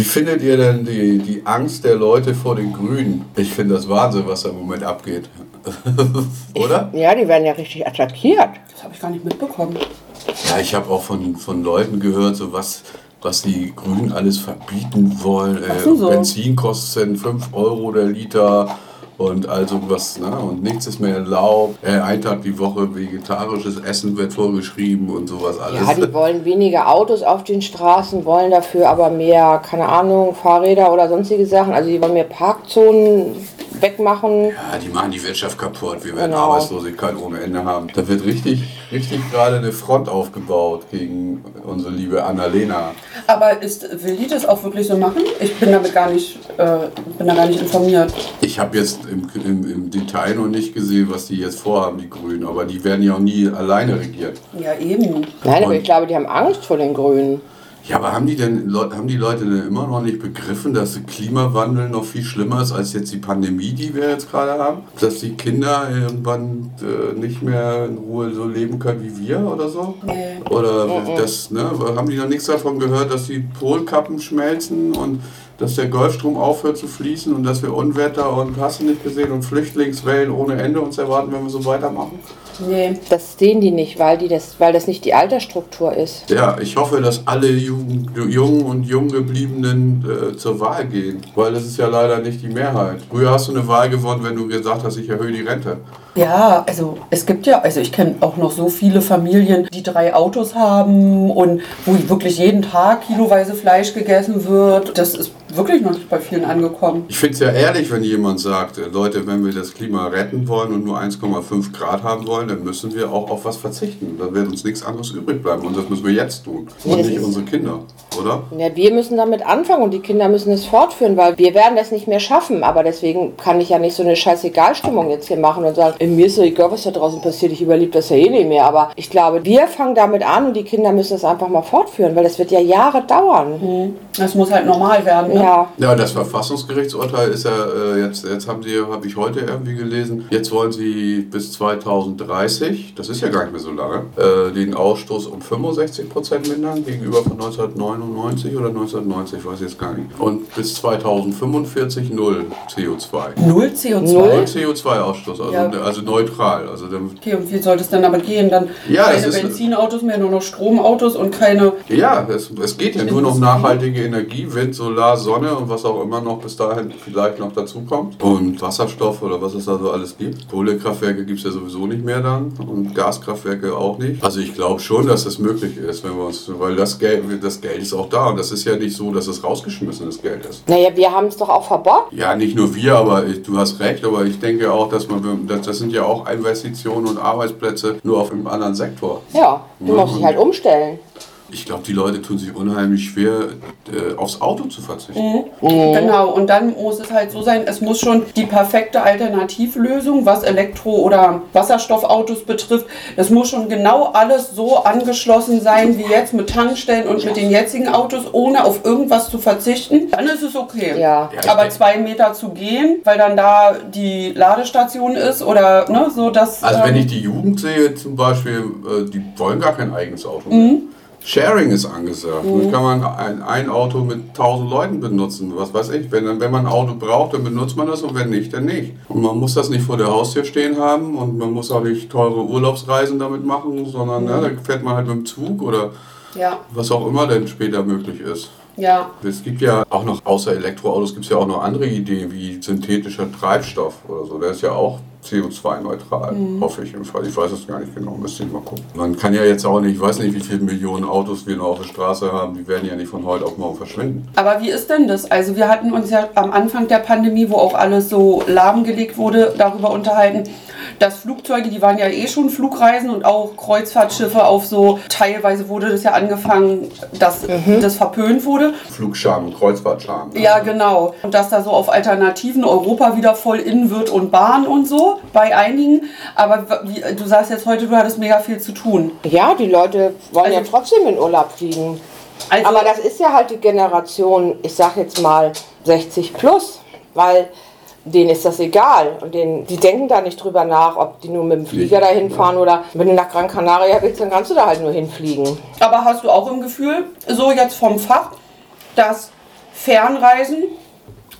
Wie findet ihr denn die, die Angst der Leute vor den Grünen? Ich finde das Wahnsinn, was da im Moment abgeht. Oder? Ja, die werden ja richtig attackiert. Das habe ich gar nicht mitbekommen. Ja, ich habe auch von, von Leuten gehört, so was, was die Grünen alles verbieten wollen. Äh, denn so? Benzin kostet 5 Euro der Liter und also was, ne? Und nichts ist mehr erlaubt. Äh, ein Tag die Woche vegetarisches Essen wird vorgeschrieben und sowas alles. Ja, die wollen weniger Autos auf den Straßen, wollen dafür aber mehr, keine Ahnung, Fahrräder oder sonstige Sachen. Also die wollen mehr Parkzonen wegmachen. Ja, die machen die Wirtschaft kaputt. Wir werden Genau. Arbeitslosigkeit ohne Ende haben. Da wird richtig, richtig gerade eine Front aufgebaut gegen unsere liebe Annalena. Aber ist, will die das auch wirklich so machen? Ich bin damit gar nicht, äh, bin da gar nicht informiert. Ich habe jetzt im, im, im Detail noch nicht gesehen, was die jetzt vorhaben, die Grünen. Aber die werden ja auch nie alleine regiert. Ja, eben. Nein, aber Und- ich glaube, die haben Angst vor den Grünen. Ja, aber haben die denn haben die Leute denn immer noch nicht begriffen, dass der Klimawandel noch viel schlimmer ist als jetzt die Pandemie, die wir jetzt gerade haben? Dass die Kinder irgendwann äh, nicht mehr in Ruhe so leben können wie wir oder so? Nee. Oder das, ne, haben die noch nichts davon gehört, dass die Polkappen schmelzen und dass der Golfstrom aufhört zu fließen und dass wir Unwetter und hast du nicht gesehen und Flüchtlingswellen ohne Ende uns erwarten, wenn wir so weitermachen? Nee. Das sehen die nicht, weil, die das, weil das nicht die Altersstruktur ist. Ja, ich hoffe, dass alle Jugend, Jungen und Junggebliebenen äh, zur Wahl gehen, weil das ist ja leider nicht die Mehrheit. Früher hast du eine Wahl gewonnen, wenn du gesagt hast, ich erhöhe die Rente. Ja, also es gibt ja, also ich kenne auch noch so viele Familien, die drei Autos haben und wo wirklich jeden Tag kiloweise Fleisch gegessen wird. Das ist wirklich noch nicht bei vielen angekommen. Ich finde es ja ehrlich, wenn jemand sagt, äh, Leute, wenn wir das Klima retten wollen und nur 1,5 Grad haben wollen, dann müssen wir auch auf was verzichten. Da wird uns nichts anderes übrig bleiben und das müssen wir jetzt tun Ja, und das nicht unsere Kinder, oder? Ja, wir müssen damit anfangen und die Kinder müssen es fortführen, weil wir werden das nicht mehr schaffen. Aber deswegen kann ich ja nicht so eine Scheißegal-Stimmung jetzt hier machen und sagen, "Ey, mir ist so egal, was da draußen passiert, ich überlebe das ja eh nicht mehr. Aber ich glaube, wir fangen damit an und die Kinder müssen es einfach mal fortführen, weil das wird ja Jahre dauern. Das muss halt normal werden. Ne? Ja. Ja, das Verfassungsgerichtsurteil ist ja äh, jetzt, jetzt haben sie, habe ich heute irgendwie gelesen, jetzt wollen sie bis 2030, das ist ja gar nicht mehr so lange, äh, den Ausstoß um 65 Prozent mindern gegenüber von 1999 oder 1990, weiß ich jetzt gar nicht. Und bis 2045 null CO2. Null CO2. Null? Null CO2-Ausstoß, also, Ja. also neutral. Also dann, Okay, und wie soll das dann aber gehen? Dann Ja, keine es ist- Benzinautos mehr, nur noch Stromautos und keine. ja, es, es geht ja nur noch nachhaltige Energie, Wind, Solar, Sonne und was auch immer noch bis dahin vielleicht noch dazu kommt. Und Wasserstoff oder was es da so alles gibt. Kohlekraftwerke gibt es ja sowieso nicht mehr dann und Gaskraftwerke auch nicht. Also ich glaube schon, dass das möglich ist, wenn wir uns, weil das Geld, das Geld ist auch da und das ist ja nicht so, dass es rausgeschmissenes Geld ist. Naja, wir haben es doch auch verboten. Ja, nicht nur wir, aber ich, du hast recht, aber ich denke auch, dass man, das, das sind ja auch Investitionen und Arbeitsplätze nur auf einem anderen Sektor. Ja, du musst dich halt umstellen. Ich glaube, die Leute tun sich unheimlich schwer, äh, aufs Auto zu verzichten. Genau, und dann muss es halt so sein, es muss schon die perfekte Alternativlösung, was Elektro- oder Wasserstoffautos betrifft, das muss schon genau alles so angeschlossen sein wie jetzt mit Tankstellen und mit den jetzigen Autos, ohne auf irgendwas zu verzichten. Dann ist es okay. Ja. Ja, Aber zwei Meter zu gehen, weil dann da die Ladestation ist oder ne, so dass. Also wenn ähm, ich die Jugend sehe zum Beispiel, äh, die wollen gar kein eigenes Auto mehr. Sharing ist angesagt. Dann kann man ein, ein Auto mit 1000 Leuten benutzen. Was weiß ich. Wenn, wenn man ein Auto braucht, dann benutzt man das und wenn nicht, dann nicht. Und man muss das nicht vor der Haustür stehen haben und man muss auch nicht teure Urlaubsreisen damit machen, sondern ne, da fährt man halt mit dem Zug oder ja, was auch immer denn später möglich ist. ja. Es gibt ja auch noch, außer Elektroautos, gibt es ja auch noch andere Ideen wie synthetischer Treibstoff oder so. Der ist ja auch CO2-neutral, hoffe ich jedenfalls. Ich weiß es gar nicht genau, müsste ich mal gucken. Man kann ja jetzt auch nicht, ich weiß nicht, wie viele Millionen Autos wir noch auf der Straße haben, die werden ja nicht von heute auf morgen verschwinden. Aber wie ist denn das? Also wir hatten uns ja am Anfang der Pandemie, wo auch alles so lahmgelegt wurde, darüber unterhalten, dass Flugzeuge, die waren ja eh schon Flugreisen und auch Kreuzfahrtschiffe auf so, teilweise wurde das ja angefangen, dass das verpönt wurde. Flugscham und Kreuzfahrtscham. ne? Ja, genau. Und dass da so auf Alternativen Europa wieder voll in wird und Bahn und so, bei einigen. Aber wie, du sagst jetzt heute, du hattest mega viel zu tun. Ja, die Leute wollen ja Also- trotzdem in Urlaub fliegen. Also, Aber das ist ja halt die Generation, ich sag jetzt mal 60 plus, weil denen ist das egal. Und denen, die denken da nicht drüber nach, ob die nur mit dem Flieger dahin fahren oder wenn du nach Gran Canaria willst, dann kannst du da halt nur hinfliegen. Aber hast du auch im Gefühl, so jetzt vom Fach, dass Fernreisen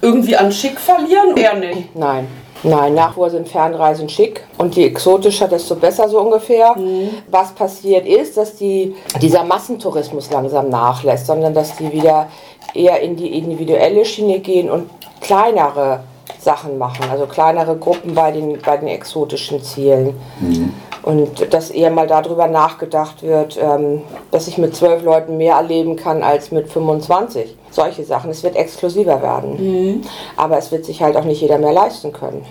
irgendwie an Schick verlieren? Eher nicht. Nein. Nein, nach sind Fernreisen schick und je exotischer, desto besser so ungefähr. Was passiert ist, dass die, dieser Massentourismus langsam nachlässt, sondern dass die wieder eher in die individuelle Schiene gehen und kleinere Sachen machen, also kleinere Gruppen bei den, bei den exotischen Zielen. Und dass eher mal darüber nachgedacht wird, ähm, dass ich mit zwölf Leuten mehr erleben kann als mit 25. Solche Sachen. Es wird exklusiver werden. Aber es wird sich halt auch nicht jeder mehr leisten können.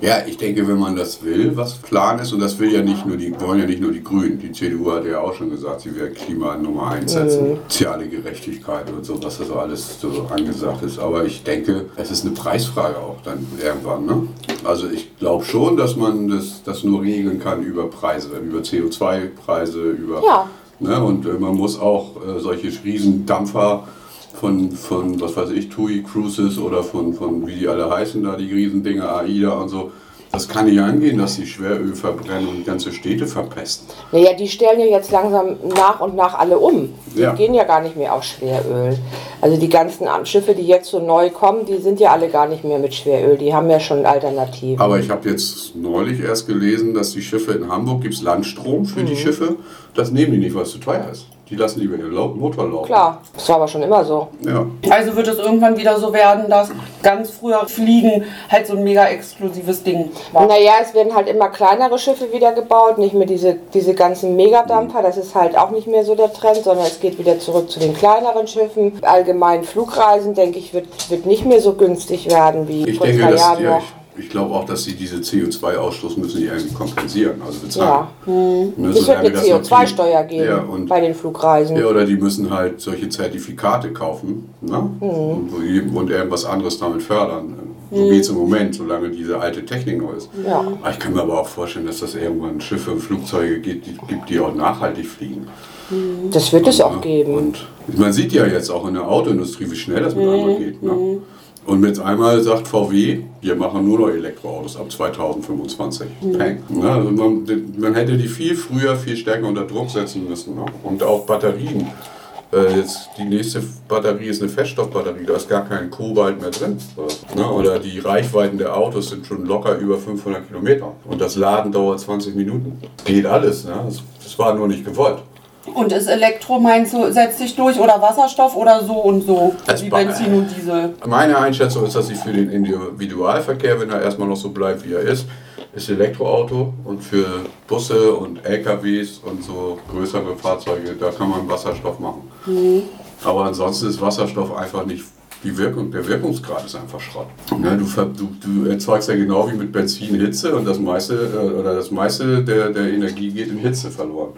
Ja, ich denke, wenn man das will, was Plan ist, und das will ja nicht nur die, wollen ja nicht nur die Grünen. Die CDU hat ja auch schon gesagt, sie will Klima Nummer eins setzen, soziale Gerechtigkeit und so, was da so alles so angesagt ist. Aber ich denke, es ist eine Preisfrage auch dann irgendwann. Ne? Also ich glaube schon, dass man das, das nur regeln kann über Preise, über CO2-Preise, über Ja. Ne? Und äh, man muss auch äh, solche Riesendampfer von, von, was weiß ich, TUI Cruises oder von, von, wie die alle heißen, da die Riesendinger, AIDA und so, das kann nicht angehen, dass die Schweröl verbrennen und ganze Städte verpesten. Naja, die stellen ja jetzt langsam nach und nach alle um. Die Ja. gehen ja gar nicht mehr auf Schweröl. Also die ganzen Schiffe, die jetzt so neu kommen, die sind ja alle gar nicht mehr mit Schweröl. Die haben ja schon Alternativen. Aber ich habe jetzt neulich erst gelesen, dass die Schiffe in Hamburg gibt es Landstrom für Mhm. die Schiffe. Das nehmen die nicht, weil es zu teuer ist. Die lassen lieber den Motor laufen. Klar, das war aber schon immer so. Ja. Also wird es irgendwann wieder so werden, dass ganz früher Fliegen halt so ein mega exklusives Ding war. Naja, es werden halt immer kleinere Schiffe wieder gebaut, nicht mehr diese, diese ganzen Megadampfer, das ist halt auch nicht mehr so der Trend, sondern es geht wieder zurück zu den kleineren Schiffen. Allgemein Flugreisen, denke ich, wird, wird nicht mehr so günstig werden wie Ich vor denke, zwei dass, Jahren ja, noch. Ich, glaube auch, dass sie diese CO2-Ausstoß müssen die irgendwie kompensieren, also bezahlen. Ja. Ne, Es wird eine das noch CO2-Steuer viel- geben Ja, und bei den Flugreisen. Ja, oder die müssen halt solche Zertifikate kaufen ne? Mhm. und, und irgendwas anderes damit fördern. So geht es im Moment, solange diese alte Technik noch ist. Ja. Ich kann mir aber auch vorstellen, dass das irgendwann Schiffe und Flugzeuge gibt, die, gibt, die auch nachhaltig fliegen. Das wird es auch Ne? geben. Und man sieht ja jetzt auch in der Autoindustrie, wie schnell das mit einmal geht. Ne? Und mit einmal sagt VW, wir machen nur noch Elektroautos ab 2025. Peng. Ne? Also man, man hätte die viel früher, viel stärker unter Druck setzen müssen. Ne? Und auch Batterien. Äh, jetzt die nächste Batterie ist eine Feststoffbatterie, da ist gar kein Kobalt mehr drin. Ne? Oder die Reichweiten der Autos sind schon locker über 500 Kilometer. Und das Laden dauert 20 Minuten. Geht alles. Ne? Das, das war nur nicht gewollt. Und ist Elektro, meinst du, setzt sich durch oder Wasserstoff oder so und so? Das wie Benzin und Diesel. Meine Einschätzung ist, dass sie für den Individualverkehr, wenn er erstmal noch so bleibt, wie er ist, ist Elektroauto und für Busse und LKWs und so größere Fahrzeuge, da kann man Wasserstoff machen. Aber ansonsten ist Wasserstoff einfach nicht die Wirkung, der Wirkungsgrad ist einfach Schrott. Ne, du, du, du erzeugst ja genau wie mit Benzin Hitze und das meiste, äh, oder das meiste der, der Energie geht in Hitze verloren.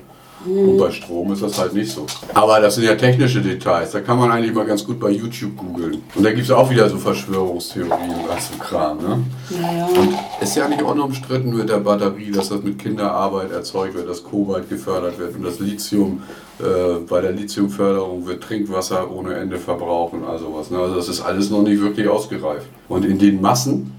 Und bei Strom ist das halt nicht so. Aber das sind ja technische Details. Da kann man eigentlich mal ganz gut bei YouTube googeln. Und da gibt es auch wieder so Verschwörungstheorien und all so Kram. Ne? Naja. Und ist ja nicht unumstritten mit der Batterie, dass das mit Kinderarbeit erzeugt wird, dass Kobalt gefördert wird und das Lithium, äh, bei der Lithiumförderung wird Trinkwasser ohne Ende verbraucht und all sowas. Ne? Also das ist alles noch nicht wirklich ausgereift. Und in den Massen,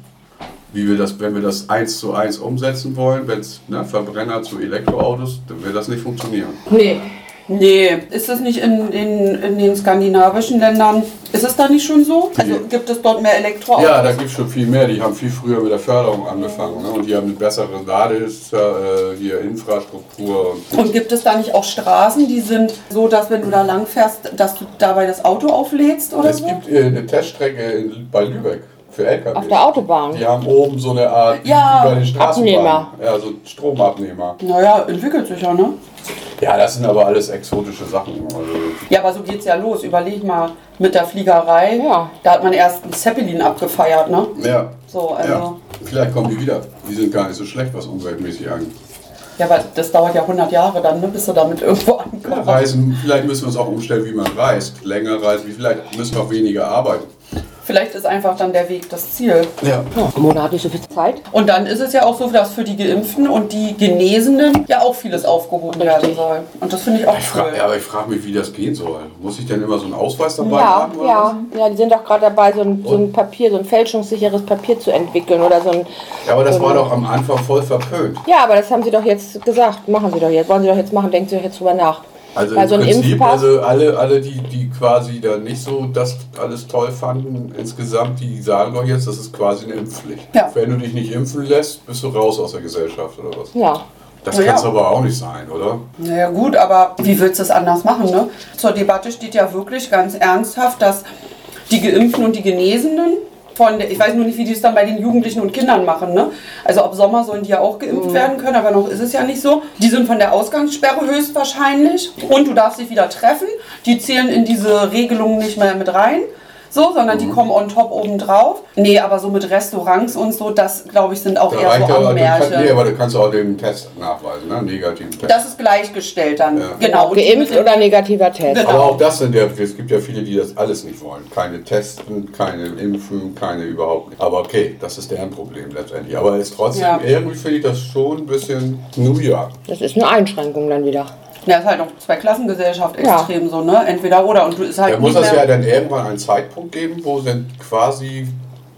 wie wir das, wenn wir das eins zu eins umsetzen wollen, wenn es ne, Verbrenner zu Elektroautos, dann wird das nicht funktionieren. Nee. Nee, ist das nicht in, in, in den skandinavischen Ländern, ist es da nicht schon so? Also gibt es dort mehr Elektroautos? Ja, da gibt es schon viel mehr. Die haben viel früher mit der Förderung angefangen. Ne? Und die haben eine bessere Lades, äh, hier Infrastruktur. Und Und gibt es da nicht auch Straßen, die sind so, dass wenn du da lang fährst, dass du dabei das Auto auflädst oder es so? gibt äh, eine Teststrecke bei Lübeck für LKW. Auf der Autobahn. Die haben oben so eine Art Ja, bei den. Abnehmer. Ja, so Stromabnehmer. Naja, entwickelt sich ja, ne? Ja, das sind aber alles exotische Sachen. Also, Ja, aber so geht's ja los. Überleg mal mit der Fliegerei. Ja. Da hat man erst einen Zeppelin abgefeiert, ne? ja. So, also. ja. Vielleicht kommen die wieder. Die sind gar nicht so schlecht, was umweltmäßig angeht. Ja, aber das dauert ja 100 Jahre dann, ne, bis du damit irgendwo Ja, ankommst. reisen, vielleicht müssen wir uns auch umstellen, wie man reist. Länger reisen, vielleicht müssen wir auch weniger arbeiten. Vielleicht ist einfach dann der Weg das Ziel. Ja. Ja, Mona hat nicht so viel Zeit. Und dann ist es ja auch so, dass für die Geimpften und die Genesenen ja auch vieles aufgehoben werden Richtig. soll. Und das finde ich auch Ich cool. ja, aber ich frage mich, wie das gehen soll. Muss ich denn immer so einen Ausweis dabei Ja, haben? oder ja, ja, die sind doch gerade dabei, so ein, so ein Papier, so ein fälschungssicheres Papier zu entwickeln oder so ein. was? Ja, aber das war doch am Anfang voll verpönt. Ja, aber das haben sie doch jetzt gesagt. Machen sie doch jetzt. Wollen sie doch jetzt machen. Denken sie doch jetzt drüber nach. Also Bei im so Prinzip, also alle, alle die, die quasi da nicht so das alles toll fanden insgesamt, die sagen doch jetzt, das ist quasi eine Impfpflicht. Ja. Wenn du dich nicht impfen lässt, bist du raus aus der Gesellschaft oder was? Ja. Das Ja. kann es aber auch nicht sein, oder? Naja gut, aber wie willst du es anders machen? Ne? Zur Debatte steht ja wirklich ganz ernsthaft, dass die Geimpften und die Genesenen von ich weiß nur nicht, wie die es dann bei den Jugendlichen und Kindern machen. Ne? Also ab Sommer sollen die ja auch geimpft werden können, aber noch ist es ja nicht so. Die sind von der Ausgangssperre höchstwahrscheinlich und du darfst dich wieder treffen. Die zählen in diese Regelungen nicht mehr mit rein. So, sondern die kommen on top oben drauf. Nee, aber so mit Restaurants und so, das glaube ich sind auch Da eher so ja, kannst, nee, Märchen. aber du kannst auch den Test nachweisen, ne? negativen Test. Das ist gleichgestellt dann. Ja. Genau. Geimpft oder negativer Test. Genau. Aber auch das sind ja, es gibt ja viele, die das alles nicht wollen. Keine testen, keine impfen, keine überhaupt nicht. Aber okay, das ist deren Problem letztendlich. Aber es ist trotzdem, Ja. irgendwie finde ich das schon ein bisschen New York. Das ist eine Einschränkung dann wieder. Ja, ist halt noch Zweiklassengesellschaft Ja. extrem so, ne? Entweder oder. Und du ist halt Da muss es ja dann irgendwann einen Zeitpunkt geben, wo dann quasi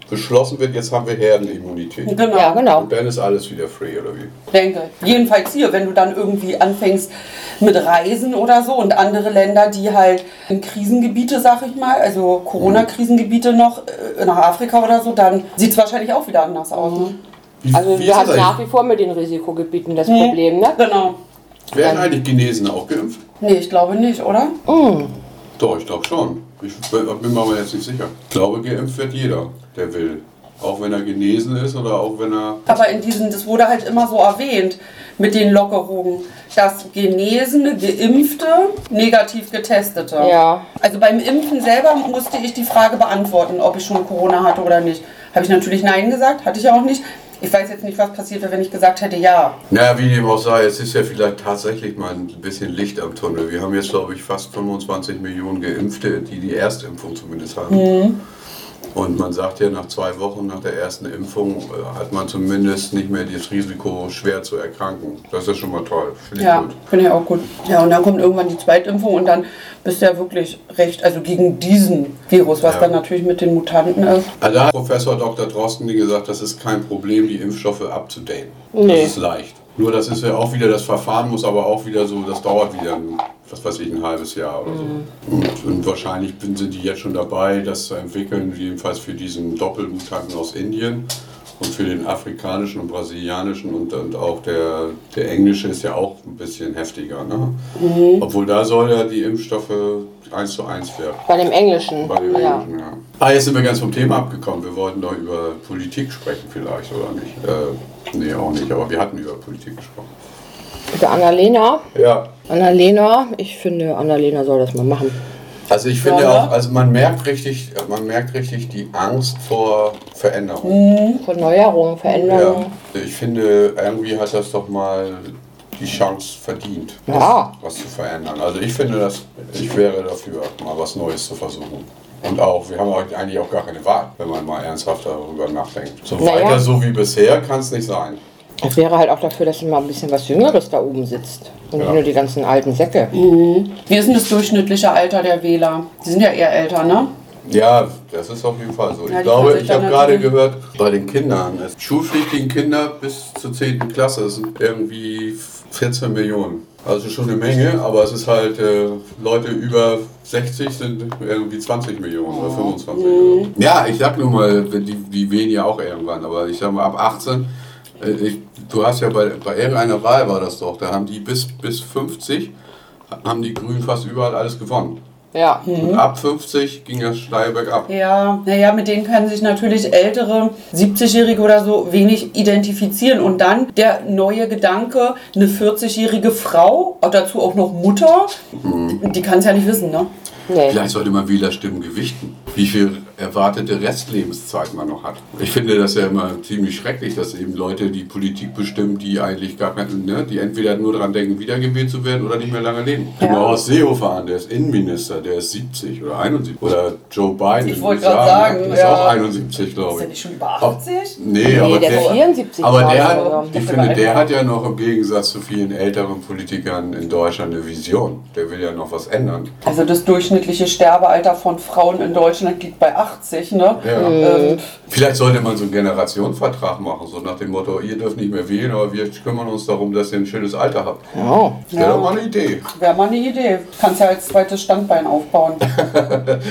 beschlossen wird, jetzt haben wir Herdenimmunität. Genau. Ja, genau. Und dann ist alles wieder free, oder wie? Denke. Jedenfalls hier, wenn du dann irgendwie anfängst mit Reisen oder so und andere Länder, die halt in Krisengebiete, sag ich mal, also Corona-Krisengebiete noch äh, nach Afrika oder so, dann sieht es wahrscheinlich auch wieder anders aus. Ne? Wie, Also wie wir haben nach wie vor mit den Risikogebieten das Problem, ne? Genau. Werden eigentlich Chinesen auch geimpft? Nee, ich glaube nicht, oder? Doch, ich glaube schon. Ich bin mir aber jetzt nicht sicher. Ich glaube, geimpft wird jeder, der will. Auch wenn er genesen ist oder auch wenn er. Aber in diesen, das wurde halt immer so erwähnt mit den Lockerungen, dass Genesene, Geimpfte, negativ Getestete. Ja. Also beim Impfen selber musste ich die Frage beantworten, ob ich schon Corona hatte oder nicht. Habe ich natürlich Nein gesagt, hatte ich auch nicht. Ich weiß jetzt nicht, was passiert wäre, wenn ich gesagt hätte Ja. Naja, wie dem auch sei, es ist ja vielleicht tatsächlich mal ein bisschen Licht am Tunnel. Wir haben jetzt, glaube ich, fast 25 Millionen Geimpfte, die die Erstimpfung zumindest haben. Und man sagt ja, nach zwei Wochen nach der ersten Impfung äh, hat man zumindest nicht mehr das Risiko, schwer zu erkranken. Das ist schon mal toll. Finde ich Ja, gut. finde ich auch gut. Ja, und dann kommt irgendwann die Zweitimpfung und dann bist du ja wirklich recht, also gegen diesen Virus, was Ja. dann natürlich mit den Mutanten ist. Also da hat Professor Dr. Drosten gesagt, das ist kein Problem, die Impfstoffe abzudaten. Nee. Das ist leicht. Nur das ist ja auch wieder, das Verfahren muss aber auch wieder so, das dauert wieder, ein, was weiß ich, ein halbes Jahr oder so. Und, und wahrscheinlich sind die jetzt schon dabei, das zu entwickeln, jedenfalls für diesen Doppelmutanten aus Indien. Und für den afrikanischen und brasilianischen und, und auch der, der englische ist ja auch ein bisschen heftiger. Ne? Obwohl da soll ja die Impfstoffe eins zu eins werden. Bei dem Englischen. Bei den ja. Englischen, ja. Ah, jetzt sind wir ganz vom Thema abgekommen. Wir wollten doch über Politik sprechen vielleicht, oder nicht? Äh, nee, auch nicht, aber wir hatten über Politik gesprochen. Für Annalena. Ja. Annalena, ich finde, Annalena soll das mal machen. Also ich finde Ja, ne? auch, also man merkt richtig, man merkt richtig die Angst vor Veränderung. Von Neuerungen, Veränderungen. Ja. Ich finde, irgendwie hat das doch mal die Chance verdient, Ja. was, was zu verändern. Also ich finde, dass ich wäre dafür, mal was Neues zu versuchen. Und auch, wir haben eigentlich auch gar keine Wahl, wenn man mal ernsthaft darüber nachdenkt. So Naja. weiter so wie bisher kann es nicht sein. Ich wäre halt auch dafür, dass mal ein bisschen was Jüngeres da oben sitzt. Und nicht Ja. nur die ganzen alten Säcke. Wie ist denn das durchschnittliche Alter der Wähler? Die sind ja eher älter, ne? Ja, das ist auf jeden Fall so. Ja, ich glaube, ich habe gerade natürlich- gehört, bei den Kindern, schulpflichtigen Kinder bis zur 10. Klasse sind irgendwie 14 Millionen. Also schon eine Menge, aber es ist halt, äh, Leute über 60 sind irgendwie 20 Millionen oder 25 Millionen. Ja, ich sag nur mal, die, die wählen ja auch irgendwann, aber ich sag mal ab 18, äh, ich, du hast ja bei, bei irgendeiner Wahl war das doch, da haben die bis, bis 50, haben die Grünen fast überall alles gewonnen. Ja. Und ab 50 ging das steil bergab. Ja, naja, mit denen können sich natürlich ältere, 70-Jährige oder so wenig identifizieren. Und dann der neue Gedanke, eine 40-jährige Frau, dazu auch noch Mutter, die kann es ja nicht wissen, ne? Nee. Vielleicht sollte man Wählerstimmen gewichten, wie viel erwartete Restlebenszeit man noch hat. Ich finde das ja immer ziemlich schrecklich, dass eben Leute die Politik bestimmen, die eigentlich gar keine, ne, die entweder nur daran denken, wiedergewählt zu werden oder nicht mehr lange leben. Guck Ja. mal aus Seehofer an, der ist Innenminister, der ist 70 oder 71. Oder Joe Biden. Ich wollte USA, sagen, der ist ja. auch 71, Ist glaube der ich. nicht schon über 80? Nee, Nee, aber der der, 74 aber der hat, sogar. ich Der finde, der hat ja noch im Gegensatz zu vielen älteren Politikern in Deutschland eine Vision. Der will ja noch was ändern. Also das durchschnittliche Sterbealter von Frauen in Deutschland liegt bei 80, ne? Ja. Ähm, Vielleicht sollte man so einen Generationenvertrag machen, so nach dem Motto, ihr dürft nicht mehr wählen, aber wir kümmern uns darum, dass ihr ein schönes Alter habt. Ja. Wäre Ja. doch mal eine Idee. Wäre mal eine Idee. Kannst ja als zweites Standbein aufbauen.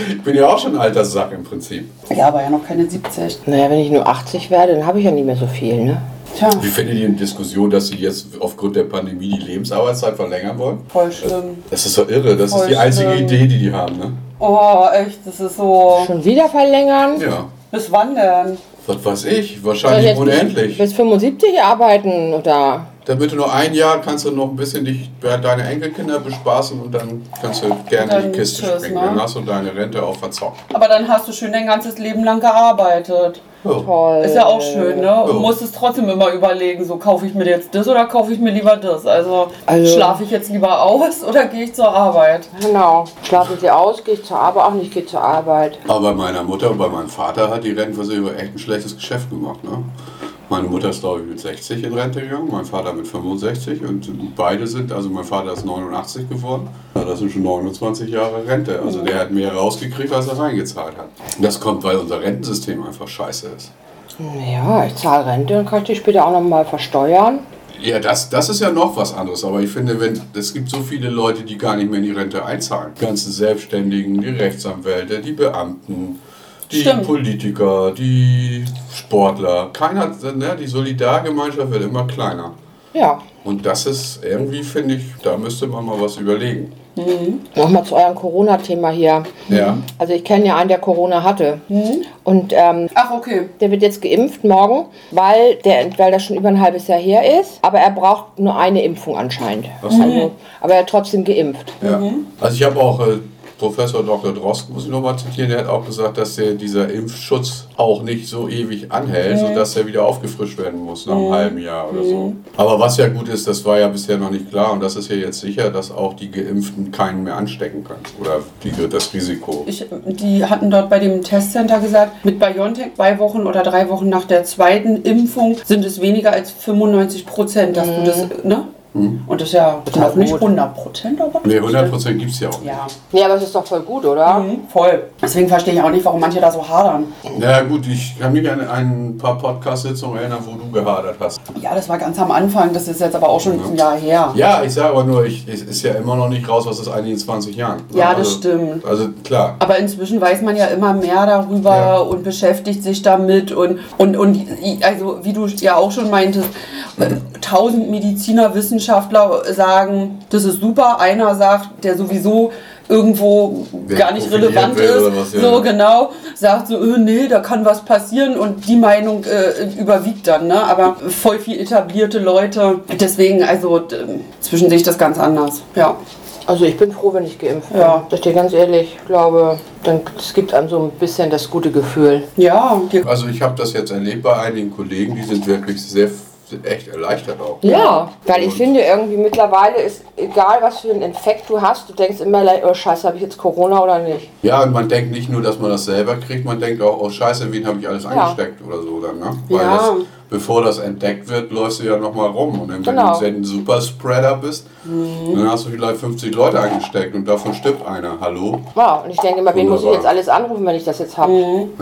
Ich bin ja auch schon ein alter Sack im Prinzip. ja, aber ja noch keine 70. Naja, wenn ich nur 80 werde, dann habe ich ja nicht mehr so viel, ne? Tja, Wie findet ihr die Diskussion, dass sie jetzt aufgrund der Pandemie die Lebensarbeitszeit verlängern wollen? voll schlimm. Das ist doch irre, das ist Voll die einzige schlimm. Idee, die die haben, ne? Oh, echt, das ist so. Schon wieder verlängern? Ja. Bis wann denn? Was weiß ich, wahrscheinlich bis, unendlich. bis 75 arbeiten oder? Damit du nur ein Jahr kannst du noch ein bisschen dich bei deine Enkelkinder bespaßen und dann kannst du gerne in Dann die Kiste tschüss, springen. ne? Dann hast du deine Rente auch verzockt. Aber dann hast du schön dein ganzes Leben lang gearbeitet. Ja. Toll. Ist ja auch schön, ne? Und Ja. musst es trotzdem immer überlegen, so kaufe ich mir jetzt das oder kaufe ich mir lieber das? Also, Also- schlafe ich jetzt lieber aus oder gehe ich zur Arbeit? Genau. Schlafen Sie aus, gehe ich zur Arbeit, auch nicht gehe zur Arbeit. Aber bei meiner Mutter und bei meinem Vater hat die Rentenversicherung echt ein schlechtes Geschäft gemacht. Ne? Meine Mutter ist, glaube ich, mit 60 in Rente gegangen, mein Vater mit 65 und beide sind, also mein Vater ist 89 geworden. Das sind schon 29 Jahre Rente. Also der hat mehr rausgekriegt, als er reingezahlt hat. Das kommt, weil unser Rentensystem einfach scheiße ist. Ja, ich zahle Rente und kann ich die später auch nochmal versteuern. Ja, das, das ist ja noch was anderes. Aber ich finde, wenn es gibt so viele Leute, die gar nicht mehr in die Rente einzahlen. Die ganzen Selbstständigen, die Rechtsanwälte, die Beamten, die Stimmt. Politiker, die Sportler. Keiner, ne, die Solidargemeinschaft wird immer kleiner. Ja. Und das ist irgendwie, finde ich, da müsste man mal was überlegen. Nochmal zu eurem Corona-Thema hier. Ja. Also ich kenne ja einen, der Corona hatte. Und ähm, Ach, okay. der wird jetzt geimpft morgen, weil, der, weil das schon über ein halbes Jahr her ist. Aber er braucht nur eine Impfung anscheinend. Ach so. Also, aber er hat trotzdem geimpft. Ja. Also ich habe auch äh, Professor Dr. Drosten, muss ich nochmal zitieren, der hat auch gesagt, dass der, dieser Impfschutz auch nicht so ewig anhält, sodass er wieder aufgefrischt werden muss nach einem halben Jahr oder so. Aber was ja gut ist, das war ja bisher noch nicht klar und das ist ja jetzt sicher, dass auch die Geimpften keinen mehr anstecken können. Oder die, das Risiko. Ich, die hatten dort bei dem Testcenter gesagt, mit BioNTech zwei Wochen oder drei Wochen nach der zweiten Impfung sind es weniger als 95 Prozent, dass du das, ne? Und das ist ja noch nicht gut. 100 Prozent, aber. Nee, 100% gibt es ja auch nicht. Ja, Ja, aber es ist doch voll gut, oder? mhm, voll. Deswegen verstehe ich auch nicht, warum manche da so hadern. Na gut, ich kann mich an ein paar Podcast-Sitzungen erinnern, wo du gehadert hast. Ja, das war ganz am Anfang, das ist jetzt aber auch schon ein Jahr her. Ja, ich sage aber nur, ich, es ist ja immer noch nicht raus, was ist eigentlich in 20 Jahren. Ja, das also, stimmt. Also klar. Aber inzwischen weiß man ja immer mehr darüber Ja. und beschäftigt sich damit und, und, und also wie du ja auch schon meintest, äh, tausend Mediziner, Wissenschaftler sagen, das ist super. Einer sagt, der sowieso irgendwo Der gar nicht relevant ist, was, ja. so genau, sagt so, äh, nee, da kann was passieren und die Meinung äh, überwiegt dann, ne? aber voll viel etablierte Leute, deswegen, also zwischen sich das ganz anders, ja. Also ich bin froh, wenn ich geimpft bin. Ja. Ich dir ganz ehrlich, ich glaube, dann, es gibt einem so ein bisschen das gute Gefühl. Ja, Also ich habe das jetzt erlebt bei einigen Kollegen, die sind wirklich sehr sind echt erleichtert auch. Ja, weil ich finde irgendwie mittlerweile ist egal, was für einen Infekt du hast, du denkst immer, oh scheiße, habe ich jetzt Corona oder nicht? Ja, und man denkt nicht nur, dass man das selber kriegt, man denkt auch, oh scheiße, wen habe ich alles angesteckt oder so dann, ne? Weil Ja. das, bevor das entdeckt wird, läufst du ja nochmal rum. Und dann, wenn Genau. du ein Superspreader bist, dann hast du vielleicht 50 Leute angesteckt und davon stirbt einer. Hallo? Ja, und ich denke immer, wen muss ich jetzt alles anrufen, wenn ich das jetzt habe?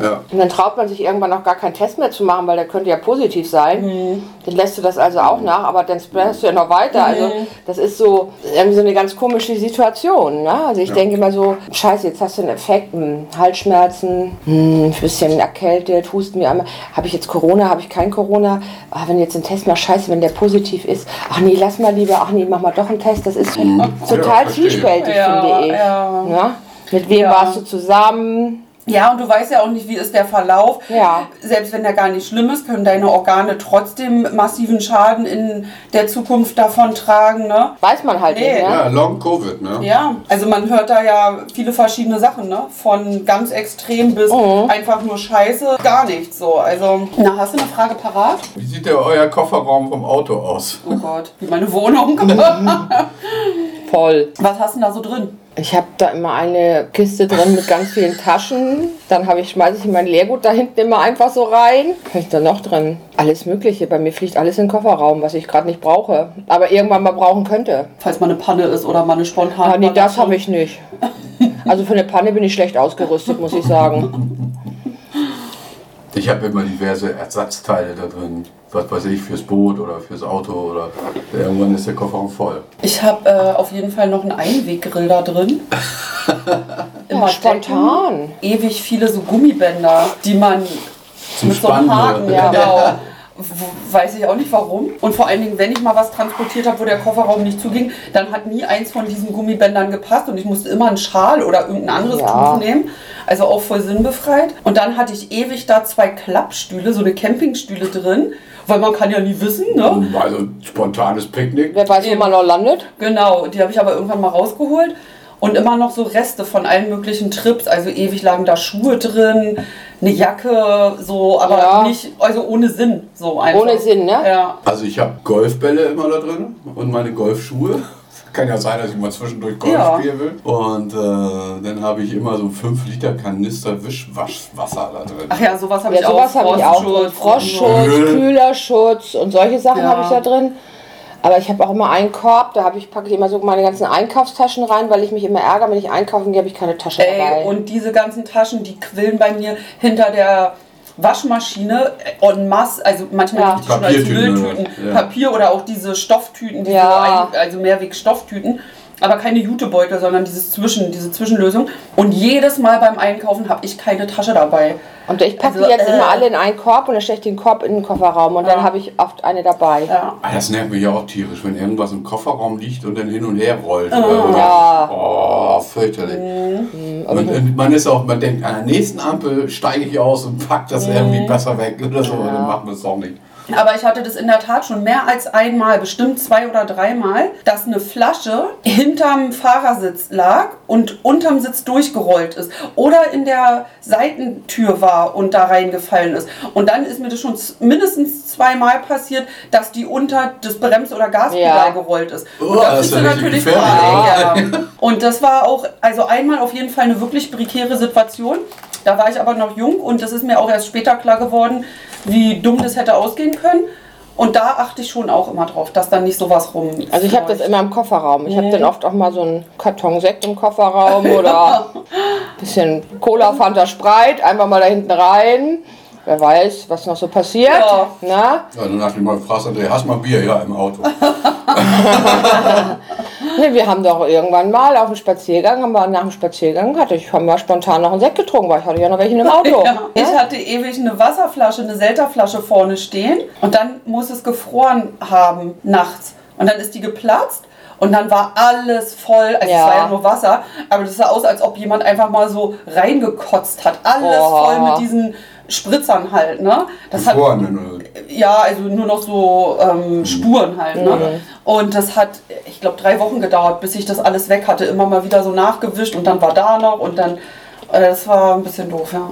Ja. Und dann traut man sich irgendwann noch gar keinen Test mehr zu machen, weil der könnte ja positiv sein. Dann lässt du das also auch nach, aber dann spreadest du ja noch weiter. Also das ist so irgendwie so eine ganz komische Situation. Ne? Also ich Ja. denke immer so, scheiße, jetzt hast du einen Effekt, hm, Halsschmerzen, hm, ein bisschen erkältet, husten mir einmal. Habe ich jetzt Corona, habe ich kein Corona? Ah, wenn jetzt ein Test mal scheiße, wenn der positiv ist. Ach nee, lass mal lieber, ach nee, mach mal doch einen Test. Das ist Ja, total verstehe. zwiespältig, Ja, finde ich. ja. Ja? Mit wem Ja. warst du zusammen? Ja, und du weißt ja auch nicht, wie ist der Verlauf. Ja. Selbst wenn der gar nicht schlimm ist, können deine Organe trotzdem massiven Schaden in der Zukunft davon tragen. Ne? Weiß man halt Nee. nicht. Ne? Ja, Long Covid, ne? Ja, also man hört da ja viele verschiedene Sachen, ne? Von ganz extrem bis Mhm. einfach nur Scheiße, gar nichts so. Also, na, hast du eine Frage parat? Wie sieht der euer Kofferraum vom Auto aus? Oh Gott, wie meine Wohnung. Voll. Was hast du denn da so drin? Ich habe da immer eine Kiste drin mit ganz vielen Taschen. Dann habe ich, schmeiße ich mein Leergut da hinten immer einfach so rein. Was habe ich da noch drin? Alles Mögliche. Bei mir fliegt alles in den Kofferraum, was ich gerade nicht brauche. Aber irgendwann mal brauchen könnte. Falls mal eine Panne ist oder mal eine spontane Ah, nee, das habe ich nicht. Also für eine Panne bin ich schlecht ausgerüstet, muss ich sagen. Ich habe immer diverse Ersatzteile da drin. Was weiß ich, fürs Boot oder fürs Auto oder irgendwann ist der Kofferraum voll. Ich habe äh, auf jeden Fall noch einen Einweggrill da drin. Ja, spontan. Ewig viele so Gummibänder, die man Zum mit so einem Spannen, Haken, ja. genau. Weiß ich auch nicht warum. Und vor allen Dingen, wenn ich mal was transportiert habe, wo der Kofferraum nicht zuging, dann hat nie eins von diesen Gummibändern gepasst und ich musste immer einen Schal oder irgendein anderes Ja. Tuch nehmen. Also auch voll sinnbefreit. Und dann hatte ich ewig da zwei Klappstühle, so eine Campingstühle drin, weil man kann ja nie wissen, ne? Also spontanes Picknick. Wer weiß, wo man noch landet? Genau, die habe ich aber irgendwann mal rausgeholt. Und immer noch so Reste von allen möglichen Trips. Also ewig lagen da Schuhe drin, eine Jacke, so, aber Ja. nicht, also ohne Sinn. So einfach. Ohne Sinn, ne? Ja. Also ich habe Golfbälle immer da drin und meine Golfschuhe. Kann ja sein, dass ich mal zwischendurch Golf Ja. spielen will. Und äh, dann habe ich immer so 5 Liter Kanister Wischwaschwasser da drin. Ach ja, sowas habe Ja, ich auch. sowas habe ich auch. Frostschutz, Öl. Kühlerschutz und solche Sachen Ja. habe ich da drin. Aber ich habe auch immer einen Korb, da habe ich, packe ich immer so meine ganzen Einkaufstaschen rein, weil ich mich immer ärgere, wenn ich einkaufen gehe, habe ich keine Tasche dabei. Ey, und diese ganzen Taschen, die quillen bei mir hinter der Waschmaschine en masse, also manchmal Ja. schon als Papiertüten, Mülltüten, ja. Papier oder auch diese Stofftüten, diese Ja. ein, also Mehrweg-Stofftüten, aber keine Jutebeutel, sondern dieses Zwischen, diese Zwischenlösung. Und jedes Mal beim Einkaufen habe ich keine Tasche dabei. Und ich packe Also, die jetzt äh, immer alle in einen Korb und dann stelle ich den Korb in den Kofferraum und dann Ja. habe ich oft eine dabei. Ja. Ah, Das nervt mich ja auch tierisch, wenn irgendwas im Kofferraum liegt und dann hin und her rollt. Oder, Ja. Oh, fürchterlich. Und, und man ist auch, man denkt, an der nächsten Ampel steige ich aus und pack das irgendwie besser weg oder so. Und dann macht man es auch nicht. Aber ich hatte das in der Tat schon mehr als einmal, bestimmt zwei oder dreimal, dass eine Flasche hinterm Fahrersitz lag und unterm Sitz durchgerollt ist. Oder in der Seitentür war und da reingefallen ist. Und dann ist mir das schon mindestens zweimal passiert, dass die unter das Brems- oder Gaspedal Ja. gerollt ist. Oh, Und da das ist ja natürlich gefährlich, ja. Und das war auch, also einmal auf jeden Fall eine wirklich prekäre Situation. Da war ich aber noch jung und das ist mir auch erst später klar geworden, wie dumm das hätte ausgehen können. Und da achte ich schon auch immer drauf, dass dann nicht sowas rum. Also ich habe das immer im Kofferraum. Ich habe Mhm. dann oft auch mal so einen Karton Sekt im Kofferraum oder ein bisschen Cola, Fanta, Sprite, einfach mal da hinten rein. Wer weiß, was noch so passiert. Ja. Na? Also nach dem Mal fragst André, hast du mal Bier? Ja, im Auto. Nee, wir haben doch irgendwann mal auf dem Spaziergang, haben wir nach dem Spaziergang, hatte ich, haben wir spontan noch einen Sekt getrunken, weil ich hatte ja noch welchen im Auto. Ja. Ich hatte ewig eine Wasserflasche, eine Selterflasche vorne stehen und dann muss es gefroren haben nachts. Und dann ist die geplatzt und dann war alles voll, also Ja. es war ja nur Wasser, aber das sah aus, als ob jemand einfach mal so reingekotzt hat. Alles Oh. voll mit diesen Spritzern halt, ne? Das hat Gefroren. Ja, also nur noch so ähm, Spuren halt. Ne? Und das hat, ich glaube, drei Wochen gedauert, bis ich das alles weg hatte. Immer mal wieder so nachgewischt und dann war da noch und dann, äh, das war ein bisschen doof, ja.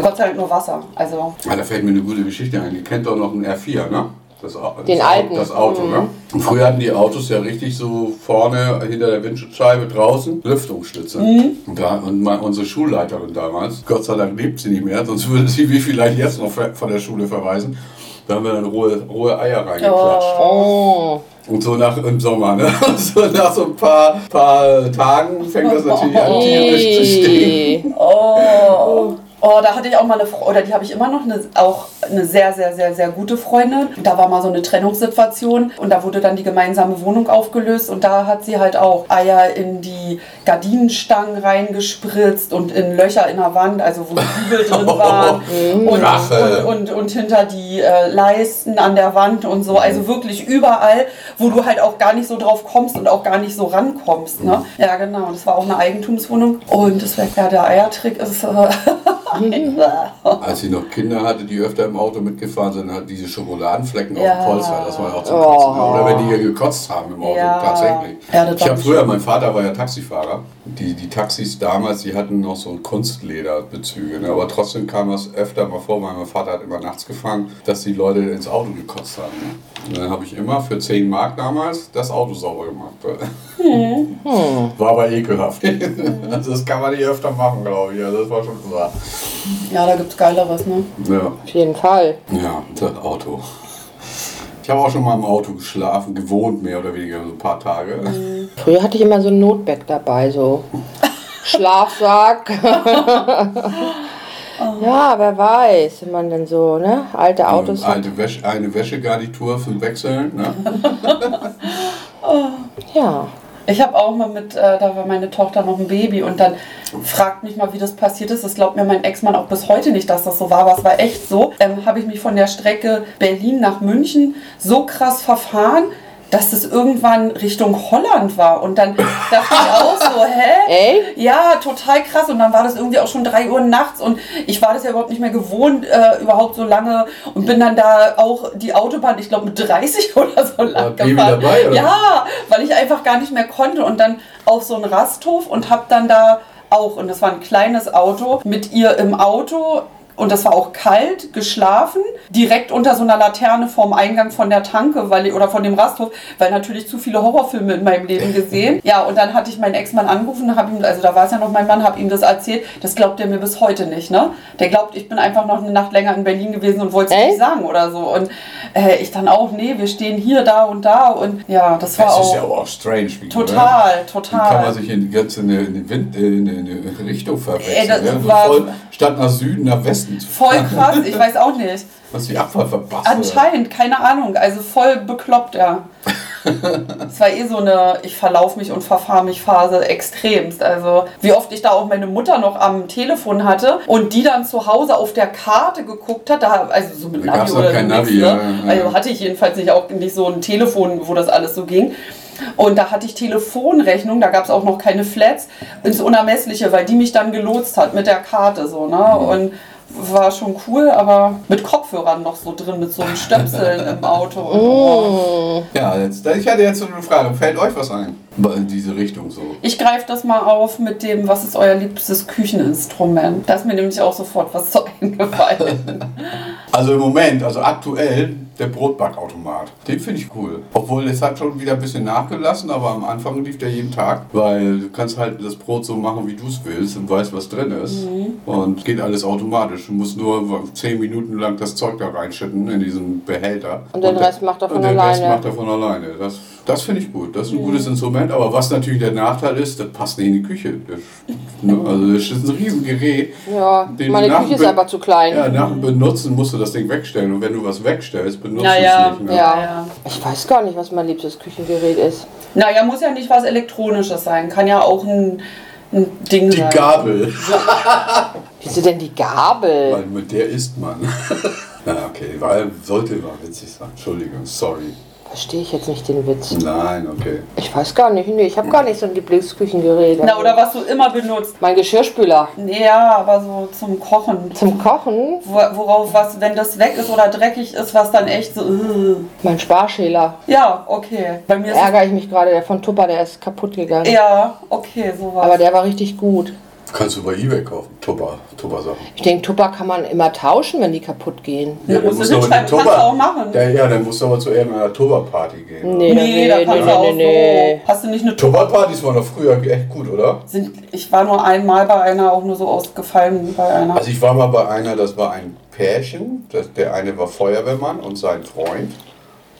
Gott sei Dank nur Wasser. Also, Ah, da fällt mir eine gute Geschichte ein. Ihr kennt doch noch einen R4, ne? Das, Den das, alten. Das Auto, ne? Und früher hatten die Autos ja richtig so vorne hinter der Windschutzscheibe draußen Lüftungsstütze. Und, da, und mal unsere Schulleiterin damals, Gott sei Dank lebt sie nicht mehr, sonst würde sie wie vielleicht jetzt noch von der Schule verweisen. Da haben wir dann rohe, rohe Eier reingeklatscht. Oh. Und so nach im Sommer, ne? Und so nach so ein paar, paar Tagen fängt das natürlich an tierisch zu stinken. Ih. oh. Oh, da hatte ich auch mal eine oder die habe ich immer noch, eine, auch eine sehr, sehr, sehr, sehr gute Freundin. Da war mal so eine Trennungssituation und da wurde dann die gemeinsame Wohnung aufgelöst und da hat sie halt auch Eier in die Gardinenstangen reingespritzt und in Löcher in der Wand, also wo Dübel drin waren und, Rache. und, und, und hinter die äh, Leisten an der Wand und so. Also wirklich überall, wo du halt auch gar nicht so drauf kommst und auch gar nicht so rankommst. Ne? Ja, genau. Das war auch eine Eigentumswohnung. Und das wäre ja der Eiertrick ist. Äh, Als sie noch Kinder hatte, die öfter im Auto mitgefahren sind, hat diese Schokoladenflecken Ja. auf dem Polster, das war ja auch zum Oh. Kotzen. Oder wenn die hier gekotzt haben im Auto, Ja. tatsächlich. Ja, ich habe früher, mein Vater war ja Taxifahrer. Die, die Taxis damals, die hatten noch so ein Kunstlederbezüge. Ne? Aber trotzdem kam das öfter mal vor, weil mein Vater hat immer nachts gefahren, dass die Leute ins Auto gekotzt haben. Ne? Und dann habe ich immer für 10 Mark damals das Auto sauber gemacht. Hm. War aber ekelhaft. Also das kann man nicht öfter machen, glaube ich. Also das war schon klar. ja, da gibt es Geileres, ne? Ja. Auf jeden Fall. Ja, das Auto. Ich habe auch schon mal im Auto geschlafen, gewohnt mehr oder weniger, so ein paar Tage. Früher hatte ich immer so ein Notbag dabei, so Schlafsack. Ja, wer weiß, wenn man dann so, ne, alte Autos hat. Alte Wäsche, eine Wäschegarnitur zum Wechseln. Ne? Ja. Ich habe auch mal mit, äh, da war meine Tochter noch ein Baby und dann fragt mich mal, wie das passiert ist. Das glaubt mir mein Ex-Mann auch bis heute nicht, dass das so war, aber es war echt so. Ähm, habe ich mich von der Strecke Berlin nach München so krass verfahren, dass das irgendwann Richtung Holland war. Und dann dachte ich auch so, hä? Ey? Ja, total krass. Und dann war das irgendwie auch schon 3 Uhr nachts und ich war das ja überhaupt nicht mehr gewohnt, äh, überhaupt so lange und bin dann da auch die Autobahn, ich glaube mit 30 oder so lang Baby gefahren. dabei, oder? Ja, weil ich einfach gar nicht mehr konnte und dann auf so einen Rasthof und hab dann da auch, und das war ein kleines Auto, mit ihr im Auto und das war auch kalt, geschlafen, direkt unter so einer Laterne vorm Eingang von der Tanke weil, oder von dem Rasthof, weil natürlich zu viele Horrorfilme in meinem Leben gesehen. Ja, und dann hatte ich meinen Ex-Mann angerufen, habe ihm, also da war es ja noch mein Mann, habe ihm das erzählt. Das glaubt er mir bis heute nicht, ne? Der glaubt, ich bin einfach noch eine Nacht länger in Berlin gewesen und wollte es nicht sagen oder so. Und äh, ich dann auch, nee, wir stehen hier, da und da und ja, das war Das auch ist ja auch strange. Wie total, Wie kann man total. sich in die ganze in äh, in eine Richtung verwechseln? Ey, das ja? so war- voll, statt nach Süden, nach Westen zu Voll krass, ich weiß auch nicht. Hast die Abfahrt verpasst? Anscheinend, keine Ahnung. Also voll bekloppt, ja. Es war eh so eine Ich verlauf mich und verfahre mich Phase extremst. Also wie oft ich da auch meine Mutter noch am Telefon hatte und die dann zu Hause auf der Karte geguckt hat, da, also so mit Da Navi oder kein so Navi, nichts, ja, ne? ja, ja. Also hatte ich jedenfalls nicht auch nicht so ein Telefon, wo das alles so ging. Und da hatte ich Telefonrechnung, da gab es auch noch keine Flats, ins Unermessliche, weil die mich dann gelotst hat mit der Karte so, ne? Mhm. Und war schon cool, aber mit Kopfhörern noch so drin, mit so einem Stöpseln im Auto. Mm. Ja, jetzt, ich hatte jetzt so eine Frage. Fällt euch was ein? In diese Richtung so. Ich greife das mal auf mit dem, was ist euer liebstes Kücheninstrument? Da ist mir nämlich auch sofort was zu eingefallen. Also im Moment, also aktuell, der Brotbackautomat. Den finde ich cool. Obwohl es hat schon wieder ein bisschen nachgelassen, aber am Anfang lief der jeden Tag. Weil du kannst halt das Brot so machen, wie du es willst und weißt, was drin ist. Und geht alles automatisch. Du musst nur 10 Minuten lang das Zeug da reinschütten in diesen Behälter. Und den der- Rest macht er von und den Rest alleine. macht er von alleine. Das, das finde ich gut. Das ist ein gutes Instrument. Aber was natürlich der Nachteil ist, das passt nicht in die Küche. Das, ne? Also das ist ein Riesengerät. Ja, meine Küche ist einfach zu klein. Ja, nach dem Benutzen musst du das Ding wegstellen. Und wenn du was wegstellst, benutzt Ja, du ja. es nicht. Ne? Ja. ja. Ich weiß gar nicht, was mein liebstes Küchengerät ist. Naja, muss ja nicht was Elektronisches sein. Kann ja auch ein, ein Ding Die sein. Gabel. Wieso denn die Gabel? Weil mit der isst man. ja, okay. Weil, sollte mal witzig sein. Entschuldigung, sorry. Verstehe ich jetzt nicht den Witz. Nein, okay. Ich weiß gar nicht. Nee, ich habe gar nicht so ein Lieblingsküchengerät. Na, oder was du immer benutzt. Mein Geschirrspüler. Ja, aber so zum Kochen. Zum Kochen. Wo- Worauf was, wenn das weg ist oder dreckig ist, was dann echt so. äh. Mein Sparschäler. Ja, okay. Bei mir ist Ärgere ich mich gerade. Der von Tupper, der ist kaputt gegangen. Ja, okay, sowas. Aber der war richtig gut. Kannst du bei Ebay kaufen. Tupper, Tupper-Sachen. Ich denke, Tupper kann man immer tauschen, wenn die kaputt gehen. Ja, dann musst du aber die kannst du auch machen. Ja, ja, dann musst du aber zu irgendeiner Tupper-Party gehen. Nee, nee, da nee, kannst nee, du auch nee, nee. so. Hast du nicht eine Tupper-Partys waren doch früher echt gut, oder? sind, Ich war nur einmal bei einer, auch nur so ausgefallen bei einer. Also ich war mal bei einer, das war ein Pärchen. Das, der eine war Feuerwehrmann und sein Freund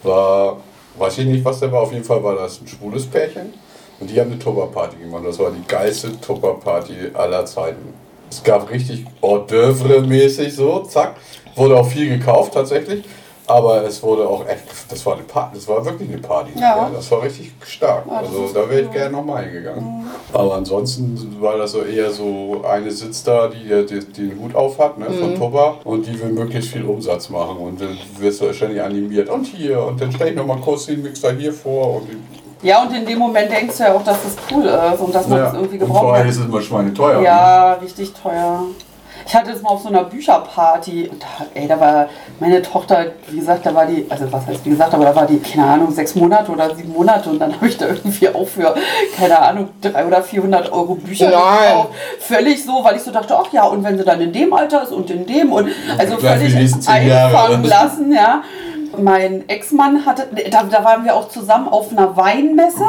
war, weiß ich nicht, was der war, auf jeden Fall war das ein schwules Pärchen. Und die haben eine Tupper-Party gemacht. Das war die geilste Tupper-Party aller Zeiten. Es gab richtig hors d'oeuvre mäßig so, zack. Wurde auch viel gekauft tatsächlich. Aber es wurde auch echt, das war eine Party, das war wirklich eine Party. Ja. Das war richtig stark. Ja, das also da wäre ich cool. gerne nochmal hingegangen. Aber ansonsten war das so eher so, eine sitzt da, die, die den Hut auf hat, ne, Mhm. von Tupper und die will möglichst viel Umsatz machen und dann wirst du ständig animiert. Und hier, und dann stell ich nochmal kurz den Mixer hier vor und Ja, und in dem Moment denkst du ja auch, dass das cool ist und dass man das irgendwie gebraucht hat. ist es immer schweineteuer. ne? Ja, richtig teuer. Ich hatte das mal auf so einer Bücherparty und da, ey, da war meine Tochter, wie gesagt, da war die, also was heißt wie gesagt, aber da war die, keine Ahnung, sechs Monate oder sieben Monate und dann habe ich da irgendwie auch für, keine Ahnung, 300 oder 400 Euro Bücher Nein. gekauft. Völlig so, weil ich so dachte, ach ja, und wenn sie dann in dem Alter ist und in dem und also völlig einfangen lassen, ja. Mein Ex-Mann hatte, da, da waren wir auch zusammen auf einer Weinmesse.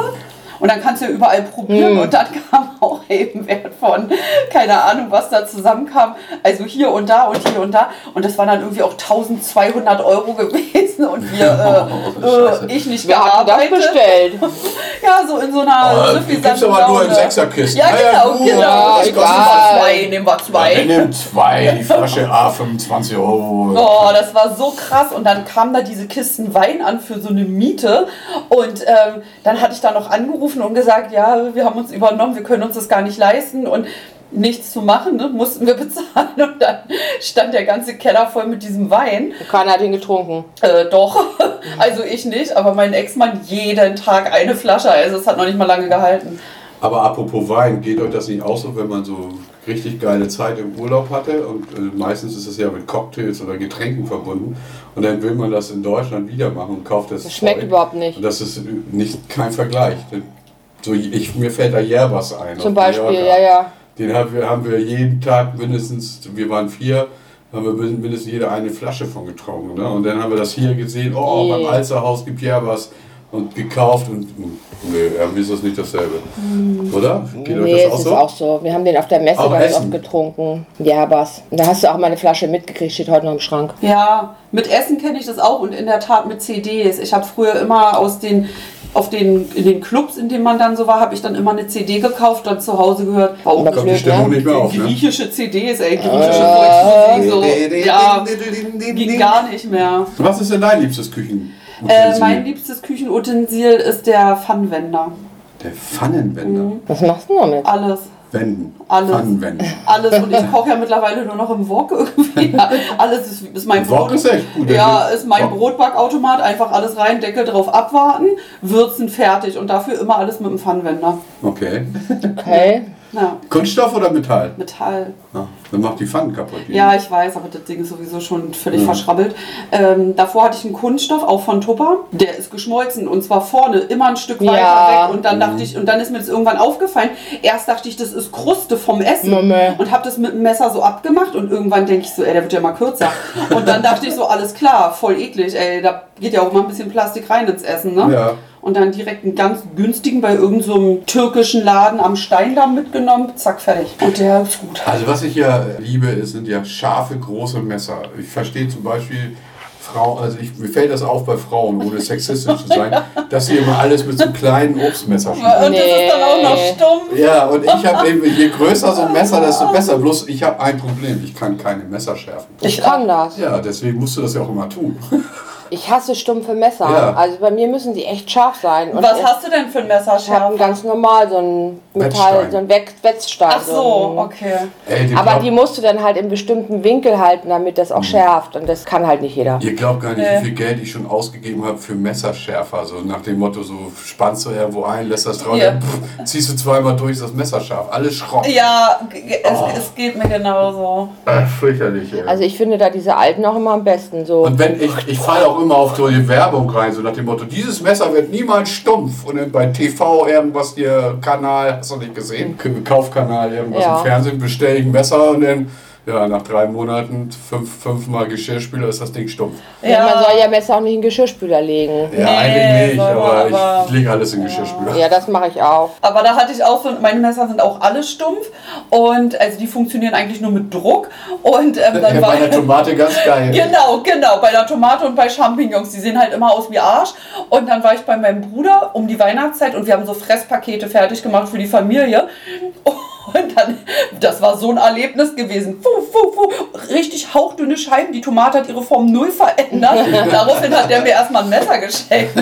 Und dann kannst du ja überall probieren und dann kam auch eben Wert von, keine Ahnung, was da zusammenkam. Also hier und da und hier und da. Und das waren dann irgendwie auch 1200 Euro gewesen. und wir, äh, Scheiße. äh, ich nicht Wir das gearbeitet. bestellt. Ja, so in so einer Oh, gibt's aber nur in Sechserkisten. Ja, Na ja, genau, gut, genau. ja, Ich nehmen wir zwei, nehmen wir Ja, zwei. der nimmt zwei, die Flasche A 25 Euro. Oh, das war so krass. Und dann kamen da diese Kisten Wein an für so eine Miete. Und ähm, dann hatte ich da noch angerufen und gesagt, ja, wir haben uns übernommen, wir können uns das gar nicht leisten. Und nichts zu machen, ne, mussten wir bezahlen. Und dann stand der ganze Keller voll mit diesem Wein. Keiner hat ihn getrunken. Äh, doch, also ich nicht, aber mein Ex-Mann jeden Tag eine Flasche. Also es hat noch nicht mal lange gehalten. Aber apropos Wein, geht euch das nicht auch so, wenn man so richtig geile Zeit im Urlaub hatte? Und äh, meistens ist es ja mit Cocktails oder Getränken verbunden. Und dann will man das in Deutschland wieder machen und kauft das. Das schmeckt Zeug. überhaupt nicht. Und das ist nicht kein Vergleich. So, ich, mir fällt da Järbas ein. Zum Beispiel, ja, ja. Den haben wir, haben wir jeden Tag mindestens, wir waren vier, haben wir mindestens jeder eine Flasche von getrunken. Ne? Und dann haben wir das hier gesehen, oh, Nee. beim Alsterhaus gibt Järbas und gekauft und hm, nee, irgendwie ist das nicht dasselbe. Oder? Geht Nee, euch es das auch ist so? auch so. Wir haben den auf der Messe Auch ganz Essen? oft getrunken. Ja, was. Da hast du auch mal eine Flasche mitgekriegt, steht heute noch im Schrank. Ja, mit Essen kenne ich das auch und in der Tat mit CDs. Ich habe früher immer aus den auf den, in den Clubs, in denen man dann so war, habe ich dann immer eine CD gekauft, dann zu Hause gehört. War Aber Kommt die blöd, Stimmung nicht mehr auf, ne? griechische CDs, ey, griechische Volksmusik, so. Ja, ging gar nicht mehr. Was ist denn dein liebstes Küchenutensil? Äh, mein liebstes Küchenutensil ist der Pfannenwender. Der Pfannenwender. Was machst du damit? Alles. Wenden. Alles. Pfannenwender. Alles und ich koche ja mittlerweile nur noch im Wok irgendwie. Ja, alles ist, ist mein Wok ist echt gut. Ja, ist mein Wok. Brotbackautomat. Einfach alles rein, Deckel drauf abwarten, würzen fertig und dafür immer alles mit dem Pfannenwender. Okay. Okay. Ja, Kunststoff oder Metall? Metall. Ah, dann macht die Pfannen kaputt. Ja, ich weiß, aber das Ding ist sowieso schon völlig Mhm. verschrabbelt. Ähm, davor hatte ich einen Kunststoff, auch von Tupper. Der ist geschmolzen und zwar vorne immer ein Stück weiter Ja. weg. Und dann dachte ich, und dann ist mir das irgendwann aufgefallen. Erst dachte ich, das ist Kruste vom Essen Mama. und habe das mit dem Messer so abgemacht und irgendwann denke ich so, ey, der wird ja mal kürzer. Und dann dachte ich so, alles klar, voll eklig, ey, da geht ja auch mal ein bisschen Plastik rein ins Essen, ne? Ja. Und dann direkt einen ganz günstigen bei irgendeinem so einem türkischen Laden am Steindamm mitgenommen, zack, fertig. Und der ist gut. Also was ich ja liebe, ist, sind ja scharfe, große Messer. Ich verstehe zum Beispiel Frau, also ich, mir fällt das auf bei Frauen, ohne sexistisch zu sein, dass sie immer alles mit so einem kleinen Obstmesser schneiden. Und das ist dann auch noch stumpf. Ja, und ich habe eben, je größer so ein Messer, desto besser. Bloß ich habe ein Problem, ich kann keine Messer schärfen. Ich kann das. Ja, deswegen musst du das ja auch immer tun. Ich hasse stumpfe Messer. Ja. Also bei mir müssen die echt scharf sein. Und Was hast du denn für ein ich habe Messerschärfer? ganz normal so ein. Metall, so ein Wet- Wetzstein. Ach so, ein- okay. Ey, die Aber glaub- die musst du dann halt im bestimmten Winkel halten, damit das Mhm. auch schärft. Und das kann halt nicht jeder. Ihr glaubt gar nicht, Nee. wie viel Geld ich schon ausgegeben habe für Messerschärfer. So nach dem Motto, so spannst du irgendwo ein, lässt das drauf, Ja. pff, ziehst du zweimal durch, ist das Messer scharf. Alles Schrott. Ja, es, Oh. es geht mir genauso. Äh, fürchterlich, ey. Also ich finde da diese alten auch immer am besten. So. Und wenn ich, ich falle auch immer auf so die Werbung rein, so nach dem Motto, dieses Messer wird niemals stumpf. Und dann bei TV irgendwas, hier Kanal, hast du nicht gesehen? Kaufkanal, irgendwas Ja. im Fernsehen, bestelle ich ein Messer und dann, ja, nach drei Monaten, fünf, fünfmal Geschirrspüler, ist das Ding stumpf. Ja. Man soll ja Messer auch nicht in den Geschirrspüler legen. Ja, Nee, eigentlich nicht, aber, aber- ich lege alles in den Geschirrspüler. Ja, das mache ich auch. Aber da hatte ich auch so, meine Messer sind auch alle stumpf und also die funktionieren eigentlich nur mit Druck. Und ähm, dann Ja, war bei der Tomate ganz geil. Genau, genau, bei der Tomate und bei Champignons. Die sehen halt immer aus wie Arsch. Und dann war ich bei meinem Bruder um die Weihnachtszeit und wir haben so Fresspakete fertig gemacht für die Familie. Und dann, das war so ein Erlebnis gewesen. Fuh, fuh, fuh. Richtig hauchdünne Scheiben. Die Tomate hat ihre Form null verändert. Daraufhin hat der mir erstmal ein Messer geschenkt.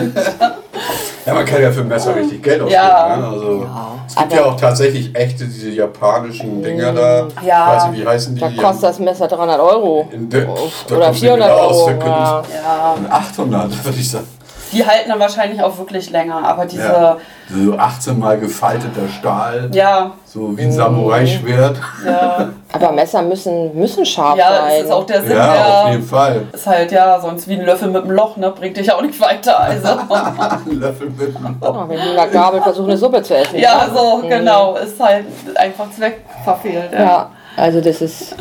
Ja, man kann ja für ein Messer richtig Geld ausgeben. Ja. Ne? Also, es gibt aber- ja auch tatsächlich echte, diese japanischen Dinger da. Ja. Weiß nicht, wie heißen die? Da kostet das Messer 300 Euro. In da Oder kommst du nicht 400 mehr raus. Euro. Ja. Ja, 800, würde ich sagen. Die halten dann wahrscheinlich auch wirklich länger. Aber diese, Ja. So 18 mal gefalteter Stahl. ja, So wie ein Samurai-Schwert. ja, Aber Messer müssen, müssen scharf ja, sein. das ist auch der Sinn Ja, auf der. jeden Fall. Ist halt ja sonst wie ein Löffel mit einem Loch, ne? Bringt dich auch nicht weiter. Also. Ein Löffel mit einem Loch. Oh, wenn ich mit einer Gabel versuche, eine Suppe zu essen. ja, so, genau. Ist halt einfach zweckverfehlt. Ja. Ja, also das ist.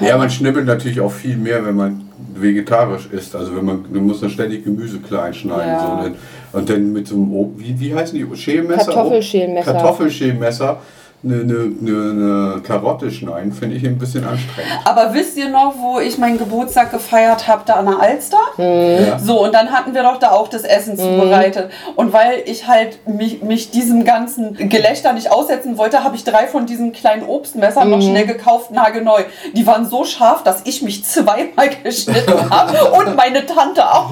Ja, man schnippelt natürlich auch viel mehr, wenn man vegetarisch isst. Also wenn man, du musst dann ständig Gemüse klein schneiden. Ja. So? Und dann mit so einem, wie, wie heißen die, Schälmesser? Kartoffelschälmesser. Kartoffelschälmesser. Eine, eine, eine, eine Karotte schneiden, finde ich ein bisschen anstrengend. Aber wisst ihr noch, wo ich meinen Geburtstag gefeiert habe, da an der Alster? Ja. So, und dann hatten wir doch da auch das Essen zubereitet. Und weil ich halt mich, mich diesem ganzen Gelächter nicht aussetzen wollte, habe ich drei von diesen kleinen Obstmessern noch schnell gekauft, nagelneu. Die waren so scharf, dass ich mich zweimal geschnitten habe und meine Tante auch.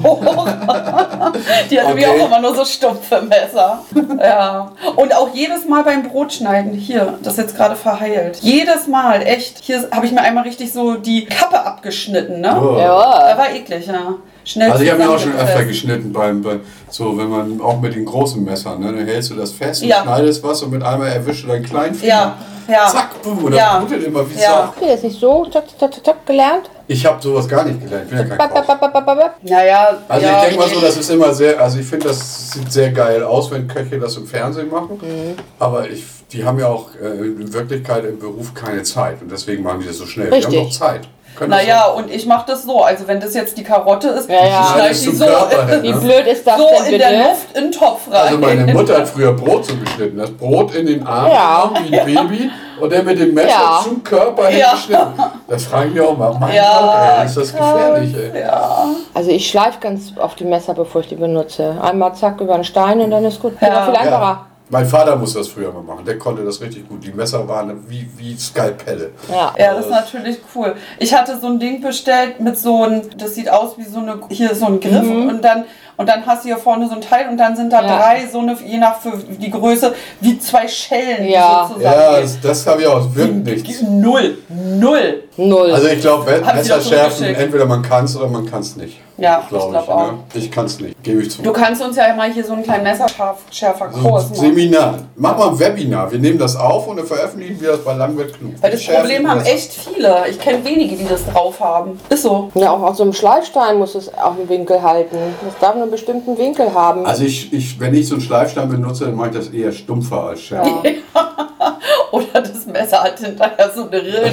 Die hatte Okay. auch immer nur so stumpfe Messer. Ja. Und auch jedes Mal beim Brotschneiden, hier, das ist jetzt gerade verheilt. Jedes Mal, echt. Hier habe ich mir einmal richtig so die Kappe abgeschnitten, ne? Ja. Das war eklig, ja. Schnell Also ich habe mir auch schon öfter geschnitten beim, bei, so wenn man auch mit den großen Messern, ne, dann hältst du das fest und Ja. schneidest was und mit einmal erwischst du deinen kleinen Finger. Ja, ja. Zack, boom, und das Ja. blutet immer wie Ja. Habt ihr das nicht so zack, zack, zack, zack, gelernt? Ich habe sowas gar nicht gelernt, ich bin ja kein Koch. Naja, Also ja, ich denke mal so, das ist immer sehr, also ich finde, das sieht sehr geil aus, wenn Köche das im Fernsehen machen. Mhm. Aber ich, die haben ja auch äh, in Wirklichkeit im Beruf keine Zeit und deswegen machen die das so schnell. Richtig. Die haben doch Zeit. Das Naja, und ich mache das so. Also wenn das jetzt die Karotte ist, Ja, ja. ich schneide die so, Körper hin, Wie ne? blöd ist das so denn in bitte? der Luft in den Topf rein. Also meine Mutter hat früher Brot so geschnitten. Das Brot in den Arm Ja. wie ein Baby und dann mit dem Messer Ja. zum Körper Ja. hingeschnitten. Das frage ich mich auch mal. Mein Ja, Gott, ey, ist das gefährlich, ey. Ja. Also ich schleife ganz auf die Messer, bevor ich die benutze. Einmal zack über den Stein und dann ist gut. Geht Ja. viel einfacher. Mein Vater muss das früher mal machen. Der konnte das richtig gut. Die Messer waren wie, wie Skalpelle. Ja. Ja, das ist natürlich cool. Ich hatte so ein Ding bestellt mit so ein, das sieht aus wie so eine, hier so ein Griff und dann und dann hast du hier vorne so ein Teil und dann sind da. Ja. drei so eine, je nach für die Größe, wie zwei Schellen, Ja. so Ja, das, das habe ich auch. Es wirkt nichts. Null. Null. Null. Also ich glaube, Messer schärfen, entweder man kann es oder man kann es nicht. Ja, ich Glaub glaub auch. Ne? Ich kann es nicht, gebe ich zu. Du kannst uns ja mal hier so einen kleinen Messerschärfer So machen. Seminar. Mach mal ein Webinar. Wir nehmen das auf und dann veröffentlichen wir das bei Langwirt Klug. Weil das Schärfen Problem haben echt viele. Ich kenne wenige, die das drauf haben. Ist so. ja, auch auf so einem Schleifstein muss es auch einen Winkel halten. Das darf einen bestimmten Winkel haben. Also ich, ich, wenn ich so einen Schleifstein benutze, dann mache ich das eher stumpfer als schärfer. Oder das Messer hat hinterher so eine Rille.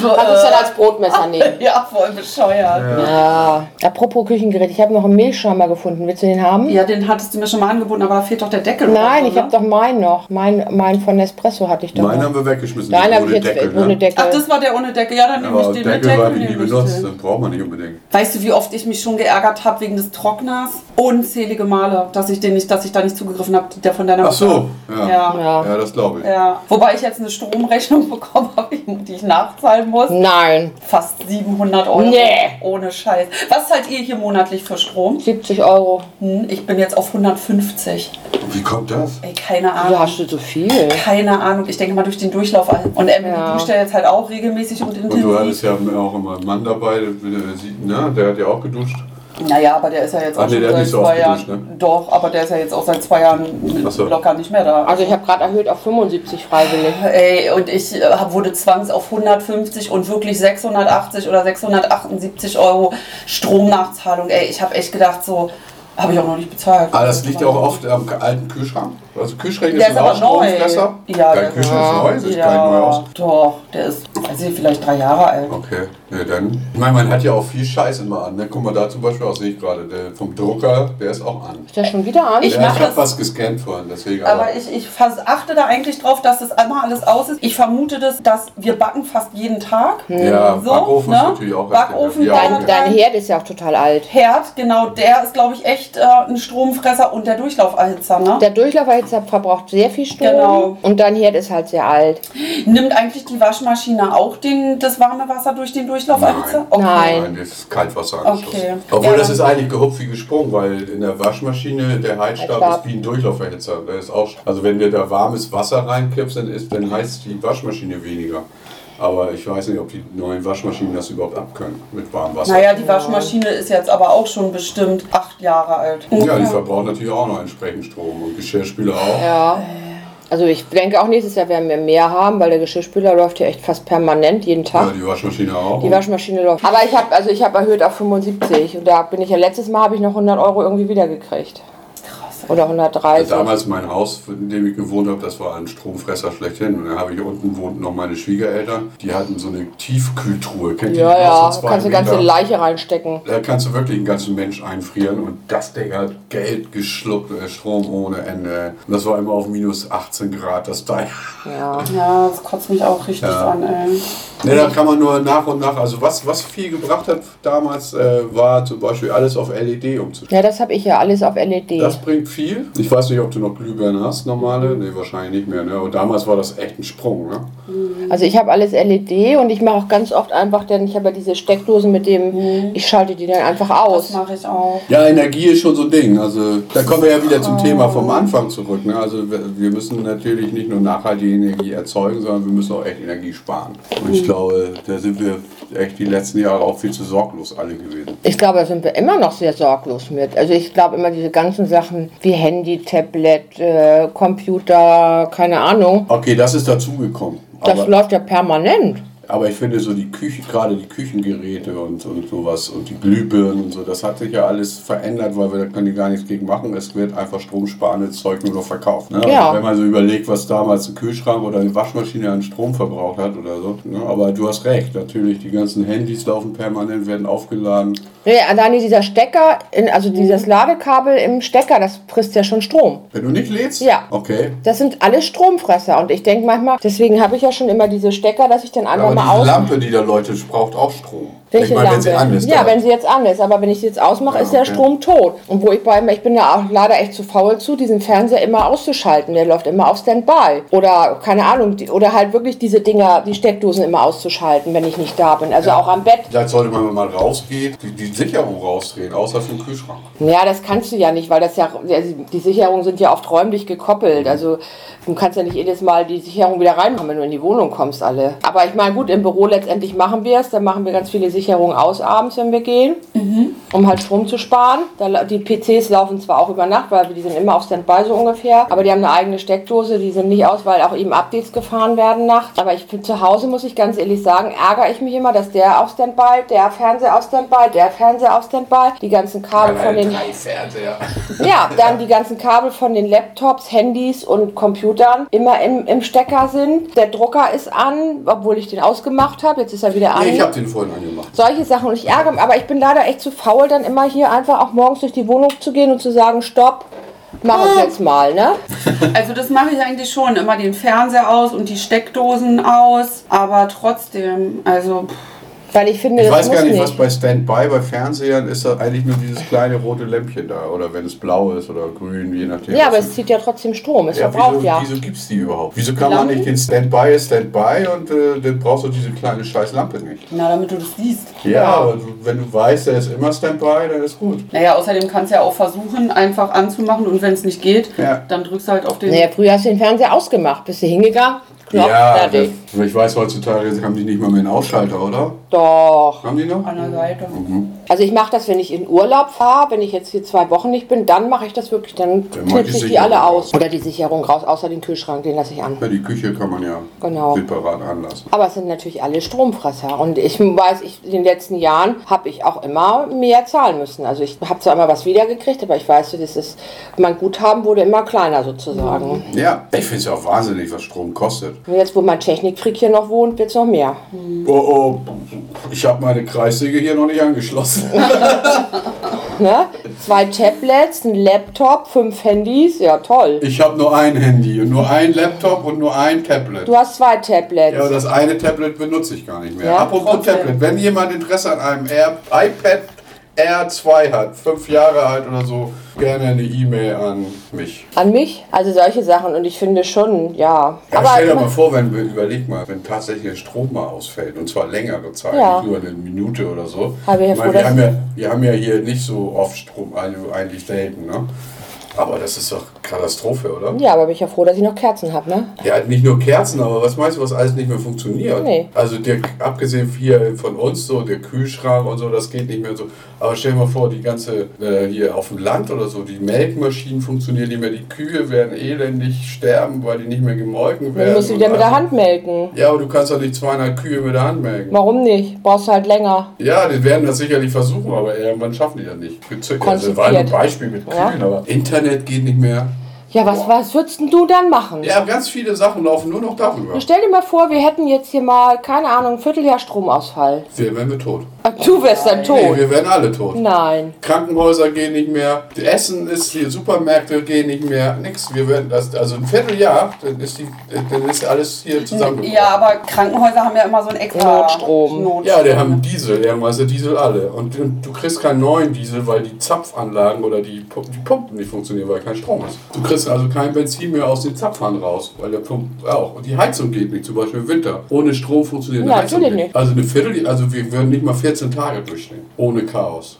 so, Kannst du es dann als Brotmesser nehmen. ja, voll bescheuert. Ja. Apropos Küchengerät, ich habe noch einen Mehlschäumer gefunden. Willst du den haben? Ja, den hattest du mir schon mal angeboten, aber da fehlt doch der Deckel. Nein, ich habe ne? doch meinen noch. Mein, mein von Nespresso hatte ich doch Meinen noch. haben wir weggeschmissen. Nein, habe ich ohne jetzt Deckel, ohne ne? Deckel. Ach, das war der ohne Deckel. Ja, dann nehme ich den mit Deckel Deckel. habe ich nie benutzt, den. braucht man nicht unbedingt. Weißt du, wie oft ich mich schon geärgert habe wegen des Trockners? Unzählige Male, dass ich, den nicht, dass ich da nicht zugegriffen habe, der von deiner Ach so, ja. Ja. Ja. Ja, das glaube ich. Ja. Wobei ich jetzt eine Stromrechnung bekommen habe, die ich nachzahlen muss. Nein, Fast 700 Euro. Nee. Ohne Scheiß. Was zahlt ihr hier monatlich für Strom? 70 Euro. Hm, ich bin jetzt auf 150. Wie kommt das? Ey, keine Ja, Ahnung. hast du so viel? Keine Ahnung. Ich denke mal durch den Durchlauf. Und Emily Ja. duscht ja jetzt halt auch regelmäßig und Und du hattest intensiv. ja auch immer einen Mann dabei, der, ne? der hat ja auch geduscht. Naja, aber der ist ja jetzt Ah, auch nee, schon der hat seit so zwei Jahren. geduscht, ne? Doch, aber der ist ja jetzt auch seit zwei Jahren so. locker nicht mehr da. Also ich habe gerade erhöht auf 75 freiwillig. Ey, und ich äh, hab- wurde zwangs auf 150 und wirklich 680 oder 678 Euro Stromnachzahlung. Ey, ich habe echt gedacht, so habe ich auch noch nicht bezahlt. Aber Ah, das liegt ja auch oft am alten Kühlschrank. Also Kühlschränke ist auch aber neu. Ja, Dein der- Kühlschrank ist neu, sieht ja, kein neu aus. Doch, der ist, ich, vielleicht drei Jahre alt. Okay, ne, dann. Ich meine, man hat ja auch viel Scheiß immer an. Ne? Guck mal da zum Beispiel auch, sehe ich gerade, der vom Drucker, der ist auch an. Ist der schon wieder an? Ich ja, ich habe was gescannt vorhin, deswegen. Aber ich, ich fas- achte da eigentlich drauf, dass das einmal alles aus ist. Ich vermute das, dass wir backen fast jeden Tag. ja, so, Backofen ne? ist natürlich auch Backofen, ja, Dein, dein Herd ist ja auch total alt. Herd, genau, der ist, glaube ich, echt äh, ein Stromfresser und der Durchlauferhitzer, ne? Der Durchlauferhitzer verbraucht sehr viel Strom. Genau. Und dein Herd ist halt sehr alt. Nimmt eigentlich die Waschmaschine auch den, das warme Wasser durch den Durchlauferhitzer? Nein. Okay. Nein. Nein, das ist Kaltwasser. Okay. Obwohl Ja, das ist eigentlich gehupft wie gesprungen, weil in der Waschmaschine der Heizstab Heizstab. ist wie ein Durchlauferhitzer. Der ist auch, also wenn du da warmes Wasser reinkippst, dann, ist, dann heizt die Waschmaschine weniger. Aber ich weiß nicht, ob die neuen Waschmaschinen das überhaupt abkönnen mit warmem Wasser. Naja, die Waschmaschine ist jetzt aber auch schon bestimmt acht Jahre alt. Ja, die verbraucht natürlich auch noch entsprechend Strom und Geschirrspüler auch. Ja. Also ich denke auch nächstes Jahr werden wir mehr haben, weil der Geschirrspüler läuft ja echt fast permanent jeden Ja, Tag. die Waschmaschine auch. Die Waschmaschine läuft. Aber ich habe also ich habe erhöht auf 75 und da bin ich ja letztes Mal habe ich noch 100 Euro irgendwie wiedergekriegt. Oder 130. Damals mein Haus, in dem ich gewohnt habe, das war ein Stromfresser schlechthin. Und dann habe ich unten wohnten noch meine Schwiegereltern. Die hatten so eine Tiefkühltruhe. Kennt ihr ja, die? ja, so kannst du ganze? Leiche reinstecken. Da kannst du wirklich einen ganzen Mensch einfrieren und das Ding hat Geld geschluckt, äh, Strom ohne Ende. Und das war immer auf minus 18 Grad, das Teil. Ja. Ja, das kotzt mich auch richtig Ja. an, ey. Ne, da kann man nur nach und nach, also was, was viel gebracht hat damals, äh, war zum Beispiel alles auf LED umzustellen. Ja, das habe ich ja alles auf LED. Das bringt viel. Ich weiß nicht, ob du noch Glühbirnen hast, normale. Ne, wahrscheinlich nicht mehr. Ne? Und damals war das echt ein Sprung. Ne? Also ich habe alles LED und ich mache auch ganz oft einfach, denn ich habe ja diese Steckdosen mit dem, ich schalte die dann einfach Das aus. mache ich auch. Ja, Energie ist schon so ein Ding. Also da kommen wir ja wieder zum Thema vom Anfang zurück. Ne? Also wir wir müssen natürlich nicht nur nachhaltige Energie erzeugen, sondern wir müssen auch echt Energie sparen. Und ich glaube, da sind wir echt die letzten Jahre auch viel zu sorglos alle gewesen. Ich glaube, da sind wir immer noch sehr sorglos mit. Also ich glaube immer diese ganzen Sachen wie Handy, Tablet, äh, Computer, keine Ahnung, Okay, das ist dazugekommen. das läuft ja permanent. Aber ich finde so die Küche, gerade die Küchengeräte und, und sowas und die Glühbirnen und so, das hat sich ja alles verändert, weil wir da können die gar nichts gegen machen. Es wird einfach stromsparendes Zeug nur noch verkauft. Ne? Ja. Also wenn man so überlegt, was damals ein Kühlschrank oder eine Waschmaschine an Strom verbraucht hat oder so. Ne? Aber du hast recht, natürlich, die ganzen Handys laufen permanent, werden aufgeladen. Nee, alleine dieser Stecker, in, also dieses Ladekabel im Stecker, das frisst ja schon Strom. Wenn du nicht lädst? Ja. Okay. Das sind alles Stromfresser und ich denke manchmal, deswegen habe ich ja schon immer diese Stecker, dass ich dann einfach Aber mal aus. Lampe, die da läutet, braucht auch Strom. Welche meine, wenn sie an ist. ja, da. wenn sie jetzt an ist. Aber wenn ich sie jetzt ausmache, Ja, ist der okay. Strom tot. Und wo ich bei mir, ich bin da auch leider echt zu faul zu, diesen Fernseher immer auszuschalten. Der läuft immer auf Standby. Oder, keine Ahnung, die, oder halt wirklich diese Dinger, die Steckdosen immer auszuschalten, wenn ich nicht da bin. Also auch am Bett. Vielleicht sollte man, wenn man rausgeht, die, die Sicherung rausdrehen, außer für den Kühlschrank. Ja, das kannst du ja nicht, weil das ja, die Sicherungen sind ja oft räumlich gekoppelt. Also du kannst ja nicht jedes Mal die Sicherung wieder reinmachen, wenn du in die Wohnung kommst, alle. Aber ich meine, gut, im Büro letztendlich machen wir es. Dann machen wir ganz viele Sicherungen aus abends, wenn wir gehen, um halt Strom zu sparen. Da, die PCs laufen zwar auch über Nacht, weil die sind immer auf Standby so ungefähr. Aber die haben eine eigene Steckdose, die sind nicht aus, weil auch eben Updates gefahren werden nachts. Aber ich finde, zu Hause muss ich ganz ehrlich sagen, ärgere ich mich immer, dass der auf Standby, der Fernseher auf Standby, der Fernseher auf Standby, die ganzen Kabel von den drei Fernseher. ja, dann die ganzen Kabel von den Laptops, Handys und Computern immer im, im Stecker sind. Der Drucker ist an, obwohl ich den ausgemacht habe. Jetzt ist er wieder an. Nee, ich habe den vorhin angemacht. Solche Sachen und ich ärgere mich, aber ich bin leider echt zu faul, dann immer hier einfach auch morgens durch die Wohnung zu gehen und zu sagen, stopp, mach es jetzt mal, ne? Also das mache ich eigentlich schon. Immer den Fernseher aus und die Steckdosen aus. Aber trotzdem, also pff, Weil ich finde, Ich das weiß muss gar nicht, nicht. was bei Standby, bei Fernsehern ist da eigentlich nur dieses kleine rote Lämpchen da. Oder wenn es blau ist oder grün, je nachdem. ja, aber es zieht ja trotzdem Strom, es Ja, verbraucht wieso, ja. wieso gibt es die überhaupt? Wieso kann man Lampen? nicht den Standby ist Standby und äh, dann brauchst du diese kleine scheiß Lampe nicht? na, damit du das siehst. Ja, aber du, wenn du weißt, der ist immer Standby, dann ist gut. Naja, außerdem kannst du ja auch versuchen, einfach anzumachen und wenn es nicht geht, Ja. dann drückst du halt auf den. Naja, früher hast du den Fernseher ausgemacht, bist du hingegangen, Knopf, ja, fertig. das, ich weiß, heutzutage haben die nicht mal mehr einen Ausschalter, oder? Doch. Haben die noch? An der Seite. Also ich mache das, wenn ich in Urlaub fahre, wenn ich jetzt hier zwei Wochen nicht bin, dann mache ich das wirklich, dann knipse ich die alle aus. Oder die Sicherung raus, außer den Kühlschrank, den lasse ich an. Ja, die Küche kann man ja Genau. separat anlassen. Aber es sind natürlich alle Stromfresser. Und ich weiß, ich, in den letzten Jahren habe ich auch immer mehr zahlen müssen. Also ich habe zwar immer was wiedergekriegt, aber ich weiß, das ist, mein Guthaben wurde immer kleiner sozusagen. Ja, ich finde es ja auch wahnsinnig, was Strom kostet. Und jetzt, wo mein Technikfreak hier noch wohnt, wird es noch mehr. Oh, oh, ich habe meine Kreissäge hier noch nicht angeschlossen. Ne? Zwei Tablets, ein Laptop, fünf Handys, ja toll. Ich habe nur ein Handy und nur ein Laptop und nur ein Tablet. Du hast zwei Tablets. Ja, das eine Tablet benutze ich gar nicht mehr. Ja, Apropos trotzdem. Tablet, wenn jemand Interesse an einem Air, iPad Air 2 hat, fünf Jahre alt oder so, gerne eine E-Mail an mich. An mich? Also solche Sachen. Und ich finde schon, ja. Ja, aber stell dir mal vor, wenn wir überleg mal, wenn tatsächlich der Strom mal ausfällt und zwar längere Zeit, Ja. nicht nur eine Minute oder so. Aber wir Ich meine, froh, wir, haben ja, wir haben ja hier nicht so oft Strom, also eigentlich selten, ne? Aber das ist doch Katastrophe, oder? Ja, aber bin ich ja froh, dass ich noch Kerzen habe, ne? Ja, nicht nur Kerzen, aber was meinst du, was alles nicht mehr funktioniert? Nee. Also der, abgesehen hier von uns, so der Kühlschrank und so, das geht nicht mehr so. Aber stell dir mal vor, die ganze, äh, hier auf dem Land oder so, die Melkmaschinen funktionieren nicht mehr, die Kühe werden elendig sterben, weil die nicht mehr gemolken werden. Du musst und wieder mit der also- Hand melken. Ja, aber du kannst doch nicht 200 Kühe mit der Hand melken. Warum nicht? Brauchst du halt länger. Ja, die werden das sicherlich versuchen, aber irgendwann schaffen die das nicht. Gezückt. Also, Konzipiert. war ein Beispiel mit Ja. Kühen, aber Internet geht nicht mehr. Ja, was, was würdest du dann machen? Ja, ganz viele Sachen laufen nur noch darüber. Stell dir mal vor, wir hätten jetzt hier mal, keine Ahnung, ein Vierteljahr Stromausfall. Wir wären wir tot. Du wärst dann Nee, tot. wir werden alle tot. Nein. Krankenhäuser gehen nicht mehr, Essen ist hier, Supermärkte gehen nicht mehr, nix. Wir werden das, also ein Vierteljahr, dann ist, die, dann ist alles hier zusammengebrochen. Ja, aber Krankenhäuser haben ja immer so einen extra Notstrom. Notstrom. Ja, die haben Diesel, der Diesel alle. Und, und du kriegst keinen neuen Diesel, weil die Zapfanlagen oder die, die Pumpen nicht funktionieren, weil kein Strom ist. Du kriegst also kein Benzin mehr aus den Zapfhahn raus, weil der Pump auch. Und die Heizung geht nicht, zum Beispiel im Winter. Ohne Strom funktioniert eine Ja, Heizung natürlich nicht. nicht. Also eine Viertel, also wir würden nicht mal 14 Tage durchstehen. Ohne Chaos.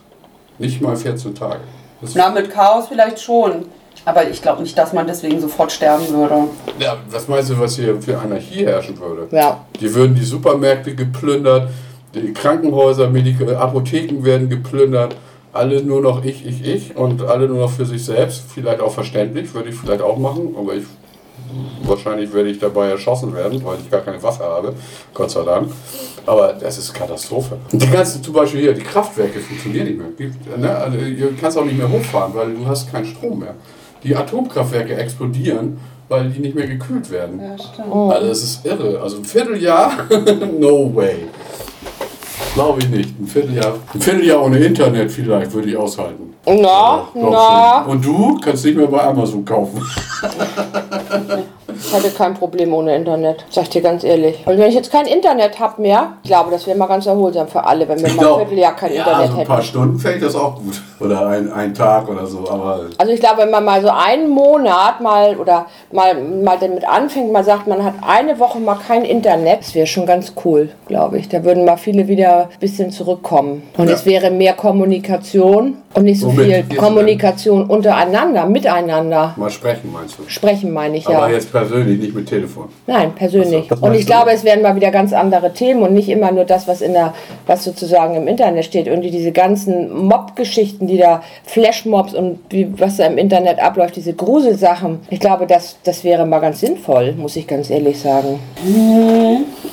Nicht mal 14 Tage. Das Na, mit Chaos vielleicht schon. Aber ich glaube nicht, dass man deswegen sofort sterben würde. ja, was meinst du, was hier für Anarchie herrschen würde? Ja. Die würden die Supermärkte geplündert, die Krankenhäuser, Medik Apotheken werden geplündert, alle nur noch ich, ich, ich und alle nur noch für sich selbst. Vielleicht auch verständlich, würde ich vielleicht auch machen, aber ich wahrscheinlich werde ich dabei erschossen werden, weil ich gar keine Waffe habe, Gott sei Dank. Aber das ist Katastrophe. Die ganzen, zum Beispiel hier, die Kraftwerke funktionieren nicht mehr. Die, ne, also, du kannst auch nicht mehr hochfahren, weil du hast keinen Strom mehr. Die Atomkraftwerke explodieren, weil die nicht mehr gekühlt werden. Ja, stimmt. Also das ist irre. Also ein Vierteljahr, no way. Glaube ich nicht. Ein Vierteljahr, ein Vierteljahr ohne Internet vielleicht würde ich aushalten. Na, Ja, na. schon. Und du kannst nicht mehr bei Amazon kaufen. Ich hatte kein Problem ohne Internet. Sag ich dir ganz ehrlich. Und wenn ich jetzt kein Internet habe mehr, ich glaube, das wäre mal ganz erholsam für alle, wenn wir Ich mal glaub, ein Vierteljahr kein ja, Internet so ein paar hätten. Stunden fällt das auch gut. Oder ein, ein Tag oder so. Aber Also ich glaube, wenn man mal so einen Monat mal oder mal, mal damit anfängt, mal sagt, man hat eine Woche mal kein Internet, das wäre schon ganz cool, glaube ich. Da würden mal viele wieder ein bisschen zurückkommen. Und Ja. es wäre mehr Kommunikation und nicht so Womit viel? Kommunikation untereinander, miteinander. mal sprechen, meinst du? Sprechen meine ich ja. Aber jetzt persönlich, nicht mit Telefon. Nein, persönlich. Ach so, das und ich du? glaube, es werden mal wieder ganz andere Themen und nicht immer nur das, was in der, was sozusagen im Internet steht. Und die, diese ganzen Mob-Geschichten, die da, Flashmobs und wie, was da im Internet abläuft, diese Gruselsachen. Ich glaube, das, das wäre mal ganz sinnvoll, muss ich ganz ehrlich sagen.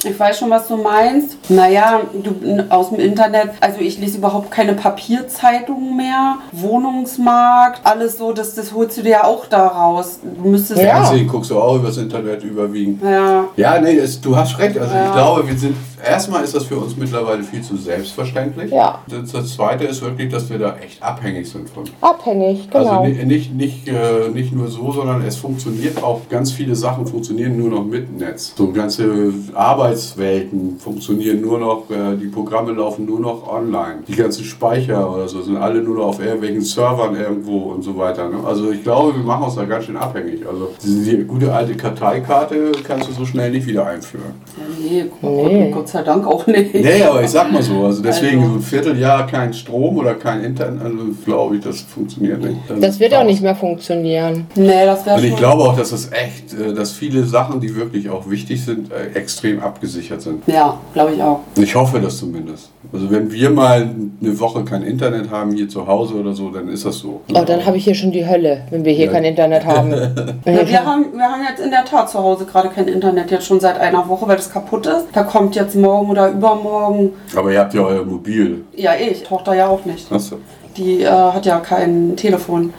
Ich weiß schon, was du meinst. Naja, du aus dem Internet, also ich lese überhaupt keine Papierzeitungen mehr. Wohnungsmarkt, alles so, das, das holst du dir ja auch da raus. Du müsstest. Ja. Fernsehen guckst du auch übers Internet überwiegend. Ja. Ja, nee, es, du hast recht. Also Ja. ich glaube, wir sind, erstmal ist das für uns mittlerweile viel zu selbstverständlich. Ja. Das, das zweite ist wirklich, dass wir da echt abhängig sind von. Abhängig, genau. Also ni- nicht, nicht, äh, nicht nur so, sondern es funktioniert auch, ganz viele Sachen funktionieren nur noch mit Netz. So ganze Arbeitswelten funktionieren nur noch, äh, die Programme laufen nur noch online. Die ganzen Speicher oder so sind alle nur noch auf irgendwelchen Servern irgendwo und so weiter. Ne? Also ich glaube, wir machen uns da ganz schön abhängig. Also die, die gute alte Karteikarte kannst du so schnell nicht wieder einführen. Nee, Nee. Gott sei Dank auch nicht. Nee, aber ich sag mal so, also deswegen Also. so ein Vierteljahr kein Strom oder kein Internet, also glaube ich, das funktioniert nicht. das wird auch nicht mehr funktionieren. Nee, das wäre Und ich glaube auch, dass es echt, äh, dass viele Sachen, die wirklich auch wichtig sind, äh, extrem abgesichert sind. Ja, glaube ich auch. Ich hoffe das zumindest. Also wenn wir mal eine Woche kein Internet haben hier zu Hause oder so, dann ist das so. Oh, dann habe ich hier schon die Hölle, wenn wir hier Ja. kein Internet haben. Ja, wir, haben, wir haben jetzt in der Tat zu Hause gerade kein Internet, jetzt schon seit einer Woche, weil das kaputt ist. Da kommt jetzt morgen oder übermorgen. Aber ihr habt ja euer Mobil. Ja, ich. Tochter ja auch nicht. Achso. Die äh, hat ja kein Telefon.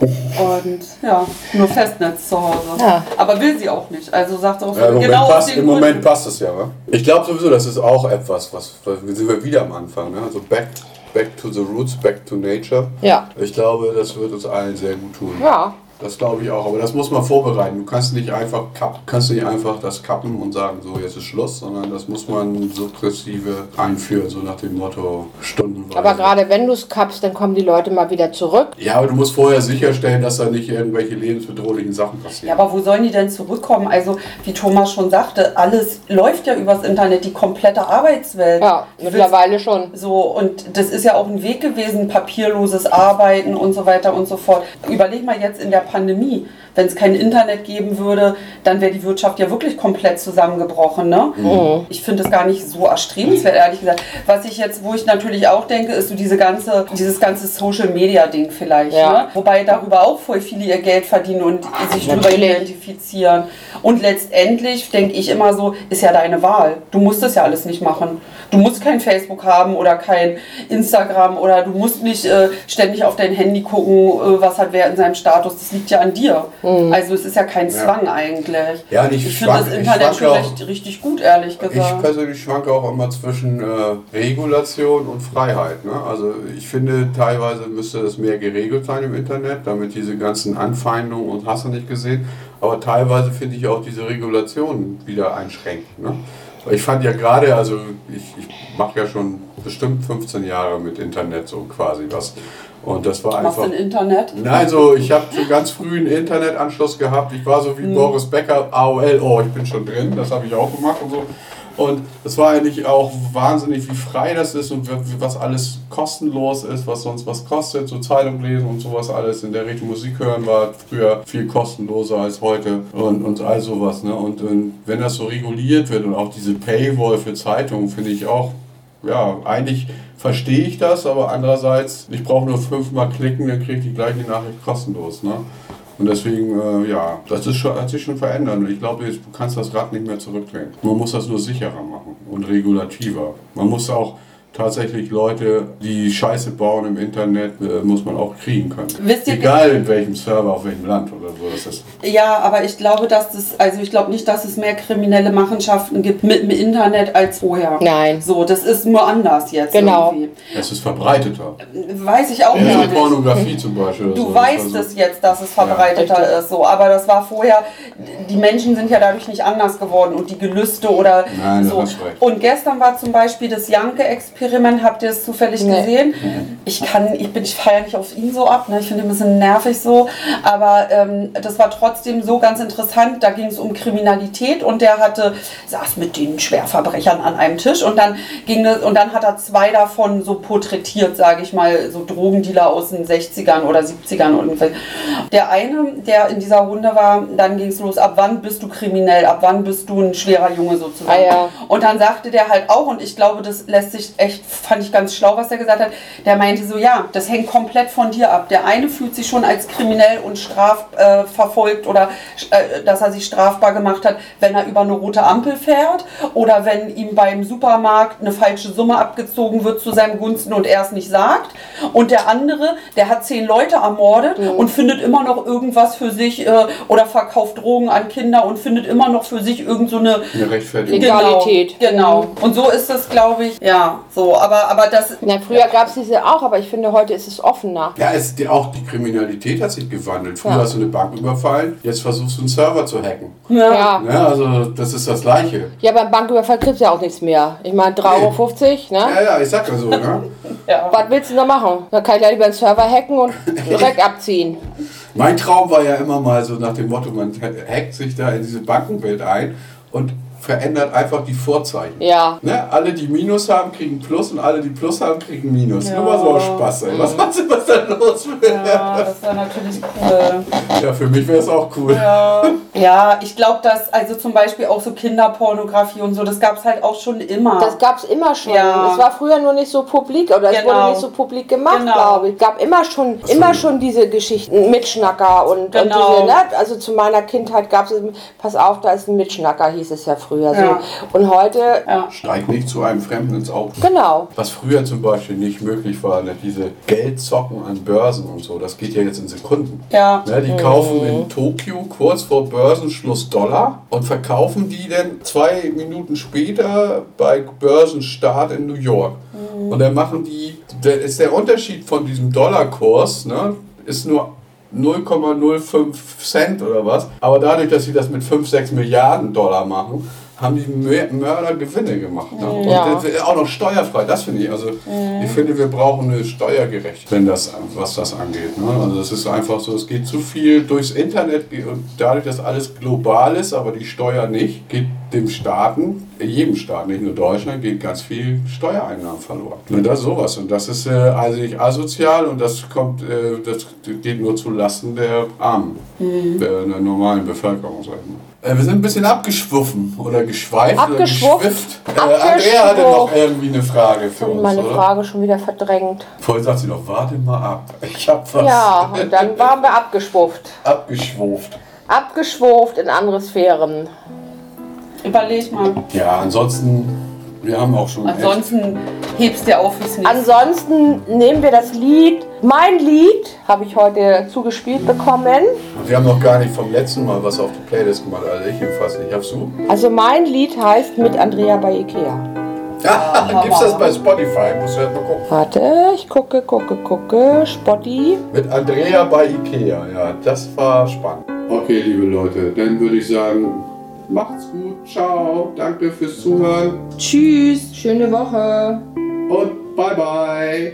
Und ja, nur Festnetz zu Hause. Ja. Aber will sie auch nicht. Also sagt auch so, Ja, Im Moment, genau aus passt, Im Moment passt es ja, wa? Ich glaube sowieso, das ist auch etwas, was, was wir sind wir wieder am Anfang, ne? Also back, back to the roots, back to nature. Ja. Ich glaube, das wird uns allen sehr gut tun. Ja, Das glaube ich auch, aber das muss man vorbereiten. Du kannst nicht einfach kapp, kannst nicht einfach das kappen und sagen, so jetzt ist Schluss, sondern das muss man sukzessive einführen, so nach dem Motto stundenweise. aber gerade wenn du es kappst, dann kommen die Leute mal wieder zurück. Ja, aber du musst vorher sicherstellen, dass da nicht irgendwelche lebensbedrohlichen Sachen passieren. Ja, aber wo sollen die denn zurückkommen? Also, wie Thomas schon sagte, alles läuft ja übers Internet, die komplette Arbeitswelt. Ja, mittlerweile schon. So, und das ist ja auch ein Weg gewesen, papierloses Arbeiten und so weiter und so fort. Überleg mal jetzt in der Pandemie. Wenn es kein Internet geben würde, dann wäre die Wirtschaft ja wirklich komplett zusammengebrochen. Ne? Mhm. Ich finde das gar nicht so erstrebenswert, ehrlich gesagt. Was ich jetzt, wo ich natürlich auch denke, ist so diese ganze, dieses ganze Social Media Ding vielleicht. Ja. Ne? Wobei darüber auch voll viele ihr Geld verdienen und sich darüber identifizieren. Und letztendlich denke ich immer so, ist ja deine Wahl. Du musst das ja alles nicht machen. Du musst kein Facebook haben oder kein Instagram oder du musst nicht äh, ständig auf dein Handy gucken, äh, was hat wer in seinem Status. Das liegt ja an dir. Also es ist ja kein Zwang eigentlich. Ja, und ich ich finde das ich Internet schon auch- recht, richtig gut, ehrlich Ich gesagt. persönlich schwanke auch immer zwischen äh, Regulation und Freiheit. Ne? Also ich finde, teilweise müsste das mehr geregelt sein im Internet, damit diese ganzen Anfeindungen und hast du nicht gesehen. Aber teilweise finde ich auch diese Regulationen wieder einschränken. Ne? Ich fand ja gerade, also ich, ich mache ja schon bestimmt 15 Jahre mit Internet so quasi was. Und das war einfach. ein Internet? Nein, so ich habe schon ganz früh einen Internetanschluss gehabt. Ich war so wie Boris Becker, AOL, oh, ich bin schon drin, das habe ich auch gemacht und so. Und es war eigentlich auch wahnsinnig, wie frei das ist und was alles kostenlos ist, was sonst was kostet, so Zeitung lesen und sowas alles in der Richtung Musik hören war früher viel kostenloser als heute und, und all sowas. Ne? Und, ähm, wenn das so reguliert wird und auch diese Paywall für Zeitungen finde ich auch ja, eigentlich verstehe ich das, aber andererseits, ich brauche nur fünfmal klicken, dann kriege ich die gleiche Nachricht kostenlos. Ne? Und deswegen, äh, ja, das ist schon, hat sich schon verändert. Und ich glaube, jetzt- du kannst das Rad nicht mehr zurückdrehen. Man muss das nur sicherer machen und regulativer. Man muss auch tatsächlich Leute, die Scheiße bauen im Internet, äh, muss man auch kriegen können. Wisst ihr- Egal in welchem Server, auf welchem Land oder so das ist. Ja, aber ich glaube, dass das, also ich glaube nicht, dass es mehr kriminelle Machenschaften gibt mit dem Internet als vorher. Nein. So, das ist nur anders jetzt. Genau. Irgendwie. Es ist verbreiteter. Weiß ich auch Ja, so nicht. Pornografie zum Beispiel. so. Du Das weißt war so- es jetzt, dass es verbreiteter Ja. ist, so. Aber das war vorher, die Menschen sind ja dadurch nicht anders geworden und die Gelüste oder Nein, so. hast recht. Und gestern war zum Beispiel das Janke-Experiment, habt ihr es zufällig Nee. gesehen? Ich kann, ich bin, ich feiere nicht auf ihn so ab, ne? ich finde ihn ein bisschen nervig so, aber ähm, das war trotzdem so ganz interessant. Da ging es um Kriminalität und der hatte, saß mit den Schwerverbrechern an einem Tisch und dann ging es, und dann hat er zwei davon so porträtiert, sage ich mal, so Drogendealer aus den 60ern oder 70ern irgendwie. Der eine, der in dieser Runde war, dann ging es los, ab wann bist du kriminell, ab wann bist du ein schwerer Junge sozusagen. Ah, ja. Und dann sagte der halt auch, und ich glaube, das lässt sich echt, fand ich ganz schlau, was der gesagt hat, der meinte so, ja, das hängt komplett von dir ab. Der eine fühlt sich schon als kriminell und strafverfolgt äh, oder äh, dass er sich strafbar gemacht hat, wenn er über eine rote Ampel fährt oder wenn ihm beim Supermarkt eine falsche Summe abgezogen wird zu seinem Gunsten und er es nicht sagt. Und der andere, der hat zehn Leute ermordet und findet immer noch irgendwas für sich äh, oder verkauft Drogen an Kinder und findet immer noch für sich irgend so eine Eine Rechtfertigung. Legalität. Genau, genau. Und so ist es, glaube ich. Ja, so. Aber, aber das. Na, früher gab es diese auch, aber ich finde, heute ist es offener. Ja, es, die, auch die Kriminalität hat sich gewandelt. Früher Ja. hast du eine Bank überfallen, jetzt versuchst du einen Server zu hacken. Ja. Ja. Ne, also das ist das Gleiche. Ja, beim Banküberfall kriegst du ja auch nichts mehr. Ich meine, 3,50 Euro, ne? Ja, ja, ich sag ja so, ne? ja. Was willst du da machen? Dann kann ich ja lieber einen Server hacken und direkt abziehen. Mein Traum war ja immer mal so nach dem Motto, man hackt sich da in diese Bankenwelt ein und verändert einfach die Vorzeichen. Ja. Ne? Alle, die Minus haben, kriegen Plus und alle, die Plus haben, kriegen Minus. Ja. Nur mal so aus Spaß, ey. Was meinst du, was da los wird? Ja, Ja, das wäre natürlich cool. für mich wäre es auch cool. Ja, ja ich glaube, dass also zum Beispiel auch so Kinderpornografie und so, das gab es halt auch schon immer. Das gab es immer schon. Ja. Es war früher nur nicht so publik oder es Genau. wurde nicht so publik gemacht, Genau. glaube ich. Es gab immer schon, immer schon diese Geschichten, Mitschnacker und, Genau. und diese, ne? also zu meiner Kindheit gab es, pass auf, da ist ein Mitschnacker, hieß es ja früher Ja. so. Und heute, ja. Steig nicht zu einem Fremden ins Auto. genau. Was früher zum Beispiel nicht möglich war, ne, diese Geldzocken an Börsen und so, das geht ja jetzt in Sekunden. Ja. Ne, die kaufen in Tokio kurz vor Börsenschluss Dollar und verkaufen die dann zwei Minuten später bei Börsenstart in New York. Und dann machen die, der ist der Unterschied von diesem Dollarkurs, ne, ist nur 0,05 Cent oder was. Aber dadurch, dass sie das mit 5, 6 Milliarden Dollar machen, haben die Mör- Mörder Gewinne gemacht. Ne? Und Ja. das ist auch noch steuerfrei. Das finde ich. Also ich finde, wir brauchen eine Steuergerecht, wenn das, was das angeht. Ne? Also es ist einfach so, es geht zu viel durchs Internet und dadurch, dass alles global ist, aber die Steuer nicht, geht dem Staaten, jedem Staat, nicht nur Deutschland, geht ganz viel Steuereinnahmen verloren. Nur das sowas. Und das ist äh, also nicht asozial und das kommt, äh, das geht nur zu Lasten der Armen, der, der normalen Bevölkerung, sag ich mal. Äh, wir sind ein bisschen abgeschwuffen oder geschweift Abgeschwuft. oder geschwifft. Äh, Andrea hatte noch irgendwie eine Frage für Und uns, meine oder? Frage schon wieder verdrängt. Vorhin sagt sie noch, warte mal ab. Ich hab was Ja, und dann waren wir abgeschwuft. abgeschwuft. Abgeschwuft in andere Sphären. Überleg mal. Ja, ansonsten, wir haben auch schon. Ansonsten hebst du auf fürs nächste. Ansonsten nehmen wir das Lied. Mein Lied habe ich heute zugespielt bekommen. Echt, wir haben noch gar nicht vom letzten Mal was auf die Playlist gemacht. Also ich jedenfalls nicht. Habst du? Also mein Lied heißt Mit Andrea bei Ikea. Ja, gibt's das bei Spotify? Musst du erst mal gucken. Warte, ich gucke, gucke, gucke. Spotti. Mit Andrea bei Ikea. Ja, das war spannend. Okay, liebe Leute, dann würde ich sagen, macht's gut. Ciao. Danke fürs Zuhören. Tschüss. Schöne Woche. Und bye bye.